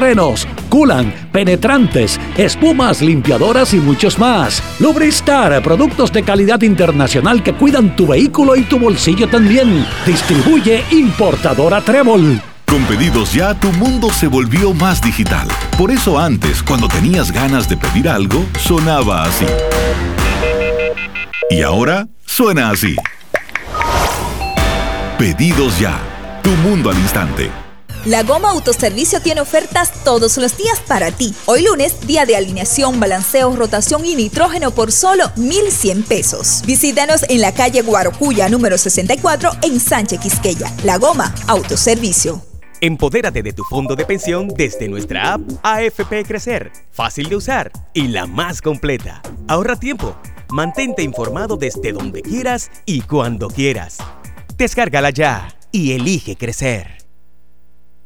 frenos, culan, penetrantes, espumas, limpiadoras y muchos más. Lubristar, productos de calidad internacional que cuidan tu vehículo y tu bolsillo también. Distribuye importadora Trébol. Con pedidos ya, tu mundo se volvió más digital. Por eso antes, cuando tenías ganas de pedir algo, sonaba así. Y ahora suena así. Pedidos ya. Tu mundo al instante. La Goma Autoservicio tiene ofertas todos los días para ti. Hoy lunes, día de alineación, balanceo, rotación y nitrógeno por solo 1,100 pesos. Visítanos en la calle Guarocuya, número 64, en Sánchez Quisqueya. La Goma Autoservicio. Empodérate de tu fondo de pensión desde nuestra app AFP Crecer. Fácil de usar y la más completa. Ahorra tiempo. Mantente informado desde donde quieras y cuando quieras. Descárgala ya y elige crecer.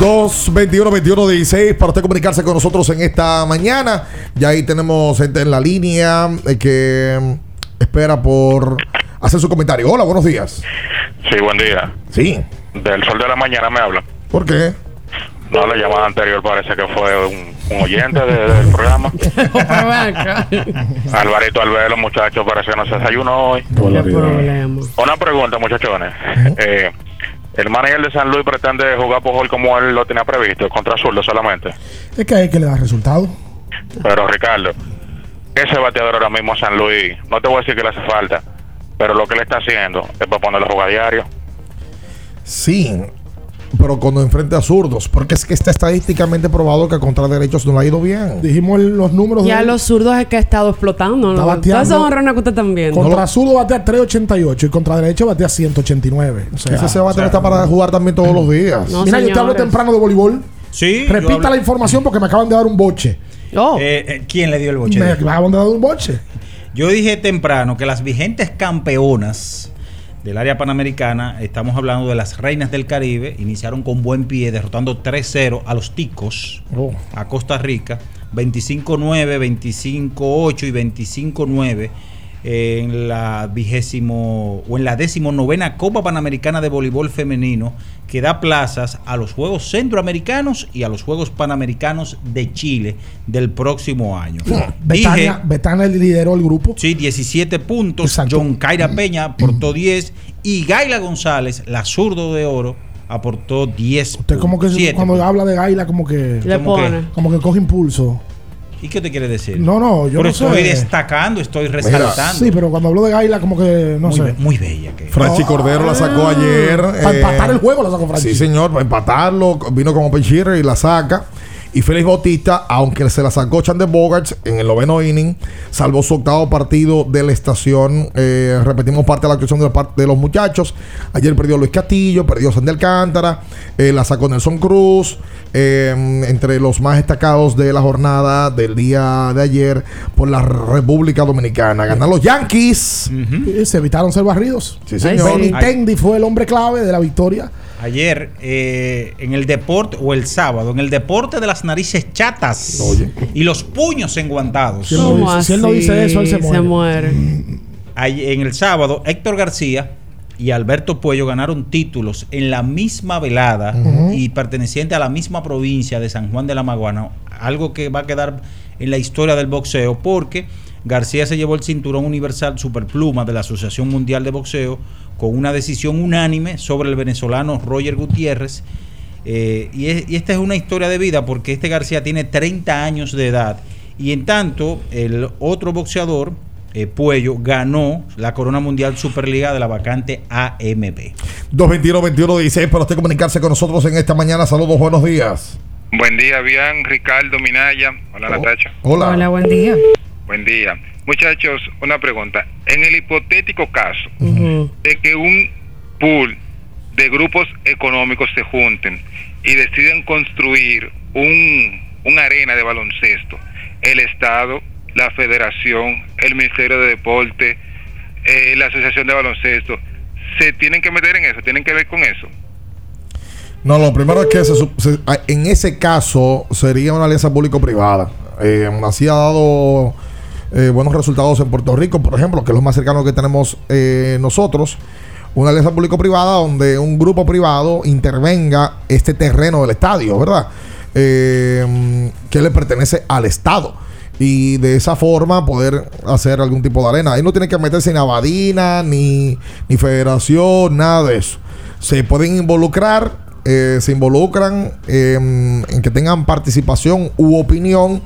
Dos 21 21 16 para usted comunicarse con nosotros en esta mañana. Ya ahí tenemos gente en la línea eh, que mm, espera por hacer su comentario. Hola, buenos días. Sí, buen día. Sí. Del sol de la mañana me habla. ¿Por qué? No, la llamada anterior parece que fue un, un oyente de- del programa. Alvarito Albelo, muchachos, parece que no se desayunó hoy. Una pregunta, muchachones. Eh, el manager de San Luis pretende jugar por como él lo tenía previsto, contra zurdo solamente. Es que hay que le da resultado. Pero Ricardo, ese bateador ahora mismo San Luis, no te voy a decir que le hace falta, pero lo que le está haciendo es para ponerlo a jugar diario. Sí, pero cuando enfrente a zurdos, porque es que está estadísticamente probado que contra derechos no le ha ido bien. Dijimos el- los números Ya de los zurdos es que ha estado explotando. Está ¿no? bateando- esos honrones que usted viendo. Contra zurdo batea 388 y contra derecho batea 189. O sea, Ese se va a tener está para jugar también todos los días. Mira, yo te hablo temprano de voleibol. Sí. Repita la información porque me acaban de dar un boche. Eh, eh, ¿Quién le dio el boche? Me acaban de dar un boche. Yo dije temprano que las vigentes campeonas del área panamericana, estamos hablando de las reinas del Caribe, iniciaron con buen pie, derrotando 3-0 a los ticos, Oh. a Costa Rica, 25-9, 25-8 y 25-9 en la vigésimo o en la decimonovena Copa Panamericana de Voleibol Femenino que da plazas a los Juegos Centroamericanos y a los Juegos Panamericanos de Chile del próximo año. Dije, Betania, Betania lideró el grupo. Sí, 17 puntos. John Caira Peña aportó 10. Y Gaila González, la zurdo de oro, aportó 10 Usted como que Siete cuando habla de Gaila como que Le como que- pone. como que coge impulso. ¿Y qué te quiere decir? No, no, yo Por no eso estoy sé. destacando, estoy resaltando. Sí, pero cuando hablo de Gaila como que no muy, sé. be- muy bella. Que Franchi Cordero la sacó ayer. Ah. Para eh, empatar el juego la sacó Franchi. Sí, señor, para empatarlo. Vino con Open Shearer y la saca. Y Félix Bautista, aunque se la sacó Chandler Bogarts en el noveno inning, salvó su octavo partido de la estación. Eh, repetimos parte de la actuación de, de los muchachos. Ayer perdió Luis Castillo, perdió Sandy Alcántara, eh, la sacó Nelson Cruz. eh, entre los más destacados de la jornada del día de ayer por la República Dominicana. Ganan los Yankees. Y se evitaron ser barridos. Sí, señor. Benintendi fue el hombre clave de la victoria Ayer, eh, en el deporte, o el sábado, en el deporte de las narices chatas y los puños enguantados. Si él, no dice, si él no dice eso, él se muere. Ahí, en el sábado, Héctor García y Alberto Puello ganaron títulos en la misma velada y perteneciente a la misma provincia de San Juan de la Maguana. Algo que va a quedar en la historia del boxeo porque García se llevó el cinturón universal superpluma de la Asociación Mundial de Boxeo con una decisión unánime sobre el venezolano Roger Gutiérrez. Eh, y, es- y esta es una historia de vida porque este García tiene 30 años de edad. Y en tanto, el otro boxeador, eh, Puello, ganó la Corona Mundial Superliga de la vacante AMB. 221-21-16 para usted comunicarse con nosotros en esta mañana. Saludos, buenos días. Buen día, bien, Ricardo Minaya. Hola, Natacha. Hola. Hola, buen día. Buen día. Muchachos, una pregunta. En el hipotético caso de que un pool de grupos económicos se junten y deciden construir un, una arena de baloncesto, el Estado, la Federación, el Ministerio de Deporte, eh, la Asociación de Baloncesto, se tienen que meter en eso, tienen que ver con eso. No, lo primero es que se se- en ese caso sería una alianza público-privada. Eh, así ha dado eh, buenos resultados en Puerto Rico, por ejemplo, que es lo más cercano que tenemos eh, nosotros. Una alianza público-privada donde un grupo privado intervenga este terreno del estadio, ¿verdad? Eh, que le pertenece al Estado. Y de esa forma poder hacer algún tipo de arena. Ahí no tiene que meterse ni Abadina, ni, ni Federación, nada de eso. Se pueden involucrar, eh, se involucran eh, en que tengan participación u opinión,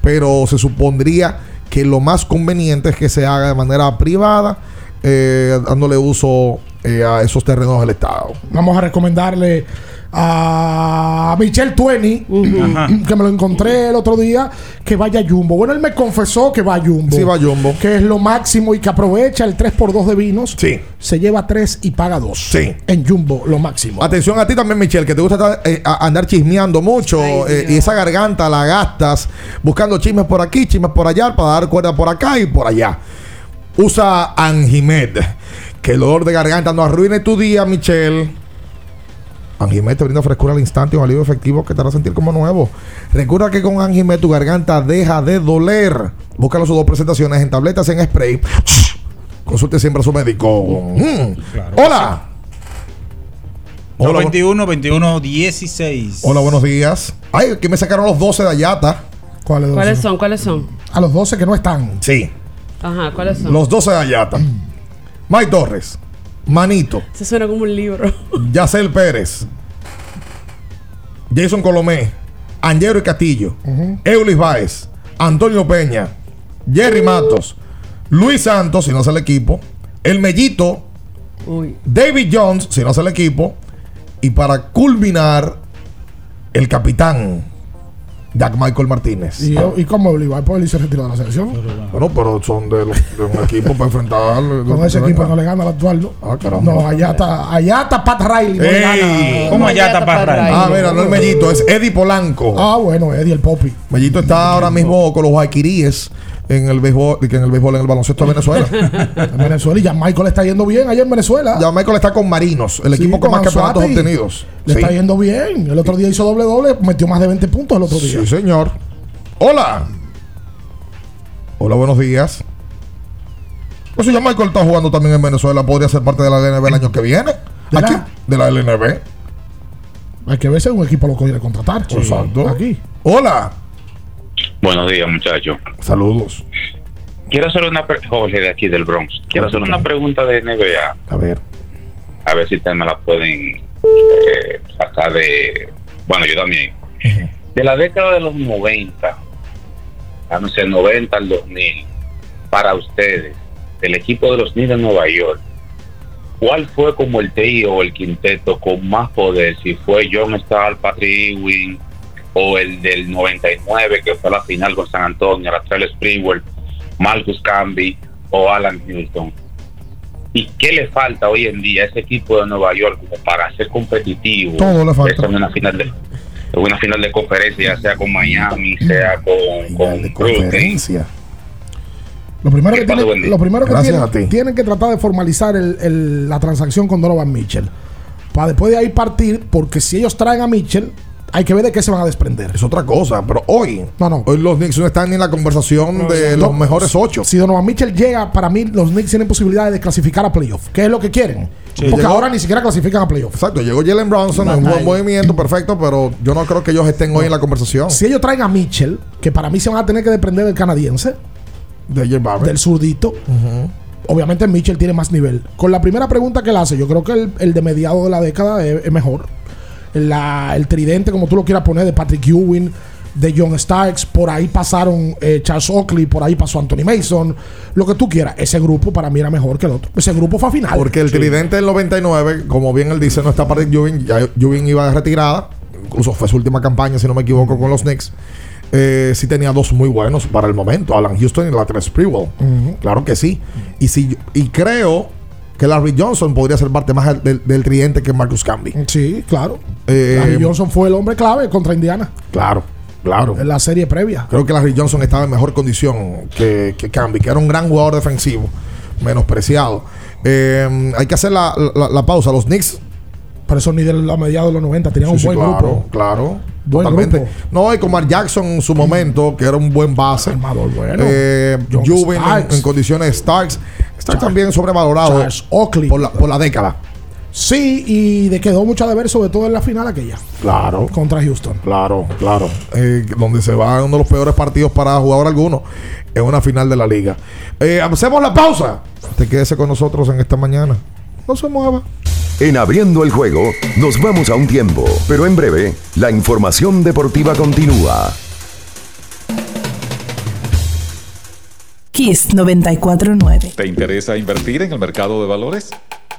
pero se supondría que lo más conveniente es que se haga de manera privada, eh, dándole uso eh, a esos terrenos del Estado. Vamos a recomendarle a Michelle Tueni, que me lo encontré el otro día, que vaya a Jumbo. Bueno, él me confesó que va a Jumbo. Sí, va a Jumbo. Que es lo máximo y que aprovecha el 3x2 de vinos. Sí. Se lleva 3 y paga 2. Sí. En Jumbo, lo máximo. Atención a ti también, Michelle, que te gusta estar, eh, andar chismeando mucho eh, y esa garganta la gastas buscando chismes por aquí, chismes por allá, para dar cuerda por acá y por allá. Usa Anjimed. Que el dolor de garganta no arruine tu día, Michelle. Anjimed te brinda frescura al instante y un alivio efectivo que te hará sentir como nuevo. Recuerda que con Anjimed tu garganta deja de doler. Búscalo sus dos presentaciones en tabletas y en spray. Consulte siempre a su médico. Mm. Hola. Hola, 21 21 16. Hola, buenos días. Ay, que me sacaron los 12 de Ayata. ¿Cuáles ¿Cuáles son? ¿Cuáles son? A los 12 que no están. Sí. Ajá, ¿cuáles son? Los 12 de Ayata. Mike Torres. Manito. Se suena como un libro. Yacel Pérez. Jason Colomé. Angelo y Castillo. Eulis Baez. Antonio Peña. Jerry Matos. Luis Santos, si no es el equipo. El Mellito. David Jones, si no es el equipo. Y para culminar, el capitán. Jack Michael Martínez. ¿Y, y cómo Olivar? Pues él se retiró de la selección. Bueno, pero son de, los- de un equipo para enfrentar. Con ese equipo no le gana al actual, ¿no? Ah, caramba. No, allá está, allá está Pat Riley. No le Ey. gana. ¿Cómo allá está Pat Riley? Ah, mira, no el Mellito, es Eddie Polanco. Ah, bueno, Eddie el Popi. Mellito está ahora mismo con los Guayquiríes en el béisbol, que en el béisbol, en el baloncesto de Venezuela. En Venezuela y ya Michael está yendo bien allá en Venezuela. ya Michael está con Marinos, el Sí, equipo con más campeonatos obtenidos. Le Sí. está yendo bien. El otro día hizo doble doble, metió más de 20 puntos el otro día. Sí, señor. Hola. Hola, buenos días. Pues si ya Michael está jugando también en Venezuela, podría ser parte de la LNB el año que viene. ¿De Aquí, la? de la LNB. Hay que ver si un equipo lo quiere contratar. Exacto. Aquí. Hola. Buenos días, muchachos. Saludos. Quiero hacer una Jorge de aquí del Bronx. Quiero hacer una pregunta de NBA. A ver. A ver si ustedes me la pueden eh, sacar de. Bueno, yo también. De la década de los 90, a no ser 90 al 2000, para ustedes, el equipo de los Knicks de Nueva York, ¿cuál fue como el trío o el quinteto con más poder? Si fue John Starr, Patrick Ewing, o el del 99, que fue la final con San Antonio, la Trell Sprewell, Marcus Camby o Alan Houston. ¿Y qué le falta hoy en día a ese equipo de Nueva York para ser competitivo? Todo le falta. En una final de, en una final de conferencia, ya sea con Miami, sea con, con. Conferencia. Lo primero que, tienen, lo primero que tienen, que tratar de formalizar el- el- la transacción con Donovan Mitchell. para después de ahí partir, porque si ellos traen a Mitchell, hay que ver de qué se van a desprender. Es otra cosa, pero hoy, no, no. hoy los Knicks no están en la conversación No, de no. los mejores ocho. Si Donovan Mitchell llega, para mí los Knicks tienen posibilidades de clasificar a playoff. ¿Qué es lo que quieren? Sí, Porque llegó- ahora ni siquiera clasifican a playoff. Exacto, llegó Jalen Brownson en un buen movimiento, perfecto, pero yo no creo que ellos estén hoy en la conversación. Si ellos traen a Mitchell, que para mí se van a tener que desprender del canadiense, de del zurdito, obviamente Mitchell tiene más nivel. Con la primera pregunta que él hace, yo creo que el, el de mediado de la década es, es mejor. La- el tridente, como tú lo quieras poner, de Patrick Ewing, de John Starks, por ahí pasaron eh, Charles Oakley, por ahí pasó Anthony Mason, lo que tú quieras. Ese grupo para mí era mejor que el otro. Ese grupo fue a final. Porque el tridente del 99, como bien él dice, no está para Ewing. Ya Ewing iba de retirada. Incluso fue su última campaña, si no me equivoco, con los Knicks. Eh, sí tenía dos muy buenos para el momento. Alan Houston y la tres Sprewell. Claro que sí. Y, si, y creo que Larry Johnson podría ser parte más del, del tridente que Marcus Camby. Sí, claro. Eh, Larry Johnson fue el hombre clave contra Indiana. Claro, claro. En la serie previa. Creo que Larry Johnson estaba en mejor condición que, que Camby, que era un gran jugador defensivo, menospreciado. Eh, hay que hacer la, la- la pausa. Los Knicks. Por eso ni de la mediados de los 90 tenían un sí, buen claro, grupo. Claro. Buen grupo. No, y con Mark Jackson en su momento, que era un buen base. bueno. Eh, Juven en, condiciones Starks. Starks también sobrevalorado Oakley. por la, por la década. Sí, y de quedó mucho de ver, sobre todo en la final aquella. Claro. Contra Houston. Claro, claro. Eh, donde se va uno de los peores partidos para jugador alguno en una final de la liga. Eh, hacemos la pausa. Te quédese con nosotros en esta mañana. No se mueva. En abriendo el juego, nos vamos a un tiempo, pero en breve, la información deportiva continúa. Kiss 949. ¿Te interesa invertir en el mercado de valores?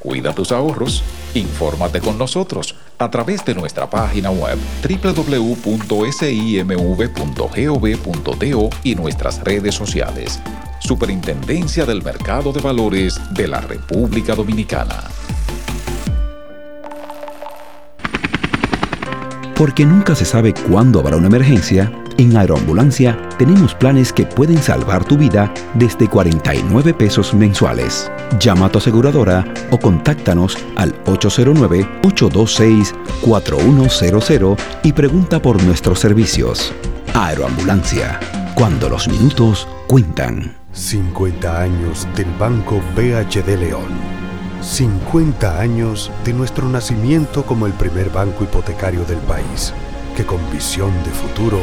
Cuida tus ahorros. Infórmate con nosotros a través de nuestra página web www.simv.gov.do y nuestras redes sociales. Superintendencia del Mercado de Valores de la República Dominicana. Porque nunca se sabe cuándo habrá una emergencia, en Aeroambulancia tenemos planes que pueden salvar tu vida desde 49 pesos mensuales. Llama a tu aseguradora o contáctanos al 809-826-4100 y pregunta por nuestros servicios. Aeroambulancia, cuando los minutos cuentan. 50 años del Banco BHD León. 50 años de nuestro nacimiento como el primer banco hipotecario del país, que con visión de futuro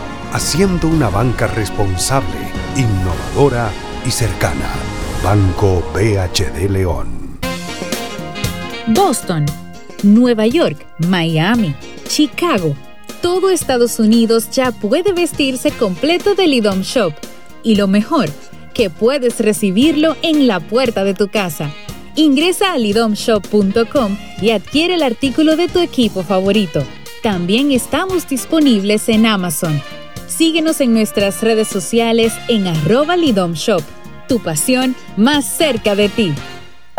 haciendo una banca responsable, innovadora y cercana. Banco BHD León. Boston, Nueva York, Miami, Chicago. Todo Estados Unidos ya puede vestirse completo del IDOM Shop. Y lo mejor, que puedes recibirlo en la puerta de tu casa. Ingresa a lidomshop.com y adquiere el artículo de tu equipo favorito. También estamos disponibles en Amazon. Síguenos en nuestras redes sociales en arroba lidomshop. Tu pasión más cerca de ti.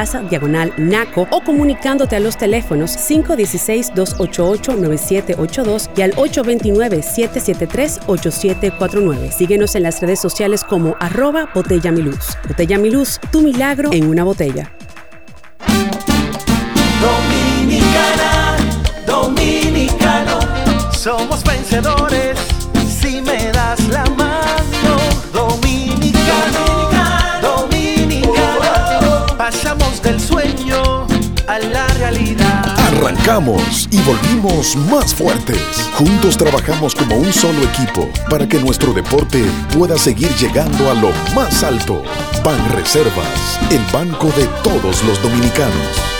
Diagonal Naco o comunicándote a los teléfonos 516-288-9782 y al 829-773-8749. Síguenos en las redes sociales como arroba botella miluz. Botella Miluz, tu milagro en una botella. Dominicana, dominicano, somos vencedores si me das la mano. Arrancamos y volvimos más fuertes. Juntos trabajamos como un solo equipo para que nuestro deporte pueda seguir llegando a lo más alto. Ban Reservas, el banco de todos los dominicanos.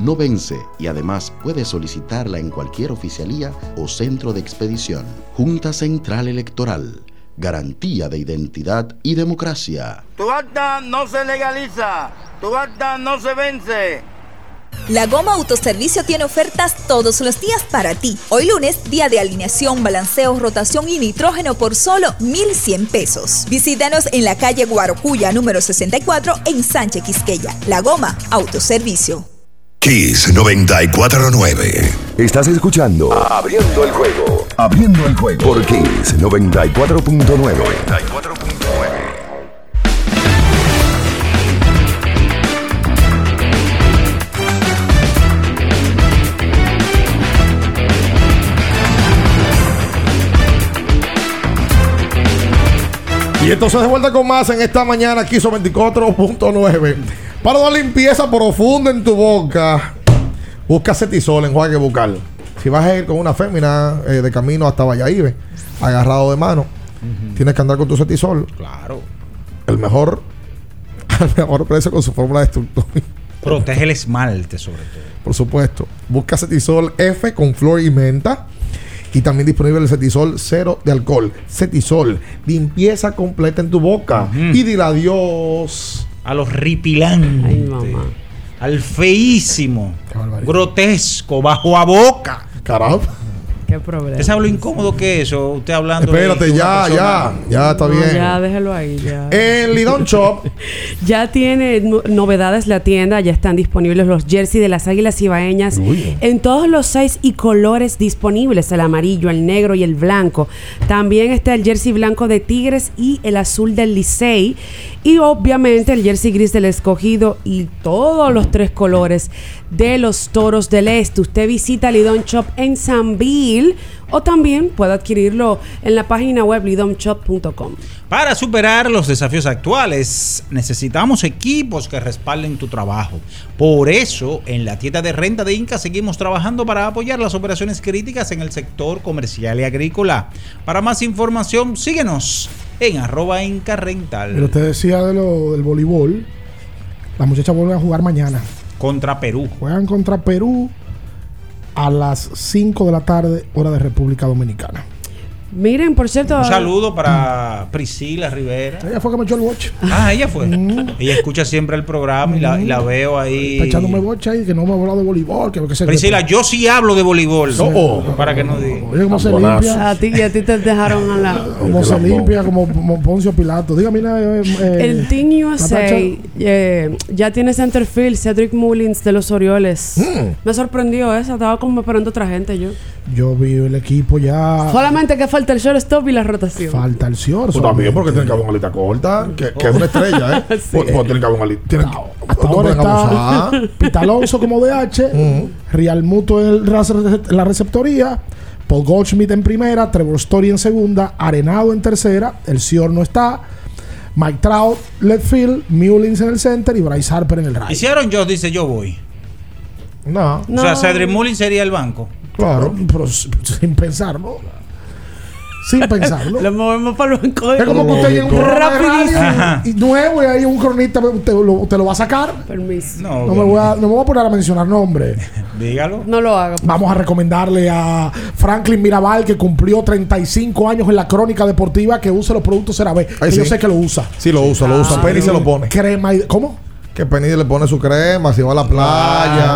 no vence y además puedes solicitarla en cualquier oficialía o centro de expedición. Junta Central Electoral. Garantía de identidad y democracia. Tu acta no se legaliza, tu acta no se vence. La Goma Autoservicio tiene ofertas todos los días para ti. Hoy lunes, día de alineación, balanceo, rotación y nitrógeno por solo 1,100 pesos. Visítanos en la calle Guarocuya, número 64, en Sánchez Quisqueya. La Goma Autoservicio. Kiss 949. Estás escuchando Abriendo el juego. Abriendo el juego por Kiss 94.9. Y entonces de vuelta con más en esta mañana, son 24.9. Para una limpieza profunda en tu boca, busca cetisol en Juague Bucal. Si vas a ir con una fémina eh, de camino hasta Valladolid, agarrado de mano, tienes que andar con tu cetisol. Claro. El mejor, al mejor precio con su fórmula destructora. Protege el esmalte, sobre todo. Por supuesto. Busca Cetisol F con flor y menta. Y también disponible el Cetisol cero de alcohol. Cetisol, limpieza completa en tu boca. Y dile adiós. A los ripilantes. Al feísimo. Grotesco, bajo a boca. Caramba. Qué problema. ¿Usted sabe lo incómodo que es eso? Usted hablando Espérate, de ya, persona- ya. Ya está No, bien. Ya, déjelo ahí, ya. En Lidon Shop. Ya tiene no- novedades la tienda, ya están disponibles los jerseys de las Águilas Ibaeñas en todos los seis y colores disponibles, el amarillo, el negro y el blanco. También está el jersey blanco de Tigres y el azul del Licey y obviamente el jersey gris del Escogido y todos los tres colores de los Toros del Este. Usted visita Lidon Shop en Sanville o también puede adquirirlo en la página web lidomshop.com. Para superar los desafíos actuales, necesitamos equipos que respalden tu trabajo. Por eso, en la tienda de renta de Inca seguimos trabajando para apoyar las operaciones críticas en el sector comercial y agrícola. Para más información, síguenos en arroba Inca Rental. Pero usted decía de lo, del voleibol. Las muchachas vuelven a jugar mañana. Contra Perú. Juegan contra Perú a las 5 de la tarde, hora de República Dominicana. Miren, por cierto. Un saludo para Priscila Rivera. Ella fue que me echó el boche. Ah, ella fue. Ella escucha siempre el programa y la, y la veo ahí. Está echándome boche ahí que no me ha hablado de voleibol. Que, que se- Priscila, yo sí hablo de voleibol. Para que no diga. Oye, cómo se limpia. A ti, y a ti te dejaron a la. Como se limpia, como, como Poncio Pilato. Dígame, eh, eh, El Team USA eh, ya tiene centerfield Cedric Mullins de los Orioles. Mm. Me sorprendió eso. Estaba como esperando otra gente yo. Yo vi el equipo ya. Solamente que falta el shortstop y la rotación. Falta el Cior. Tú también, porque tiene que haber una alita corta, que, que es una estrella, ¿eh? Sí. Pues, pues tiene que haber una alita. Tiene, Hasta no ahora pueden abusar. está Pita Alonso como DH, Real Muto en la receptoría, Paul Goldschmidt en primera, Trevor Story en segunda, Arenado en tercera, el Cior no está, Mike Trout, left field, Mullins en el center y Bryce Harper en el right. Y si Aaron Jones dice yo voy. No. O sea, Cedric Mullins sería el banco. Claro, pero sin pensarlo. Sin pensarlo. Lo movemos para el banco. Es como que usted llega un programa de radio Ajá. y, y nuevo y hay un cronista, usted lo, usted lo va a sacar. Permiso. No, No me, voy a, no me voy a poner a mencionar nombres. Dígalo. No lo haga. Vamos a recomendarle a Franklin Mirabal, que cumplió 35 años en la crónica deportiva, que use los productos CeraVe. Ay, que Yo sí. sé que lo usa. Sí, lo usa, lo usa. Ah, Penny se lo pone. Crema y... ¿Cómo? Que Penny le pone su crema, si va a la playa.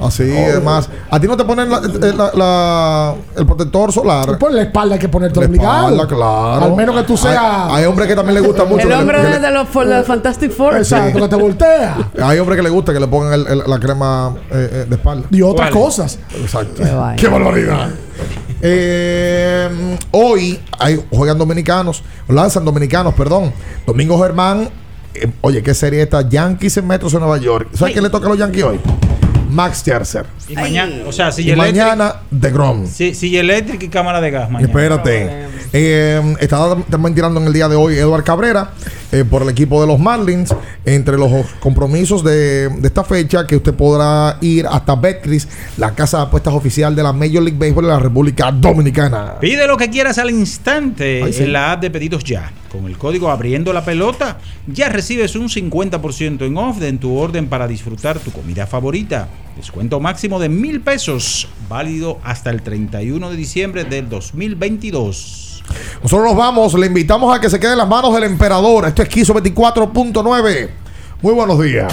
Así, Oh. además. A ti no te ponen la- la- la- el protector solar. Por la espalda hay que ponerte La obligado. espalda, claro. Al menos que tú seas. Hay, hay hombres que también les gusta mucho. El le- hombre de, le- de los, Fantastic Four. Exacto, que te voltea. hay hombres que les gusta que le pongan el- el- la crema eh, eh, de espalda. Y otras cosas. Exacto. Qué. Qué barbaridad. Eh, hoy hay, juegan dominicanos, lanzan dominicanos, perdón. Domingo Germán, eh, oye, ¿qué serie esta? Yankees en Metros de Nueva York. ¿Sabes quién le toca a los Yankees hoy? Max Scherzer. Y mañana, o sea, Y silla eléctrica. mañana, de Grom. Sí, silla eléctrica y cámara de gas mañana. Espérate. Eh, está también tirando en el día de hoy Eduard Cabrera eh, por el equipo de los Marlins. Entre los compromisos de, de esta fecha, que usted podrá ir hasta Betcris, la casa de apuestas oficial de la Major League Baseball de la República Dominicana. Pide lo que quieras al instante Ay, sí. en la app de pedidos ya. Con el código abriendo la pelota, ya recibes un 50% en off en tu orden para disfrutar tu comida favorita. Descuento máximo de mil pesos, válido hasta el 31 de diciembre del 2022. Nosotros nos vamos, le invitamos a que se quede en las manos del emperador. Esto es Quiso 24.9. Muy buenos días.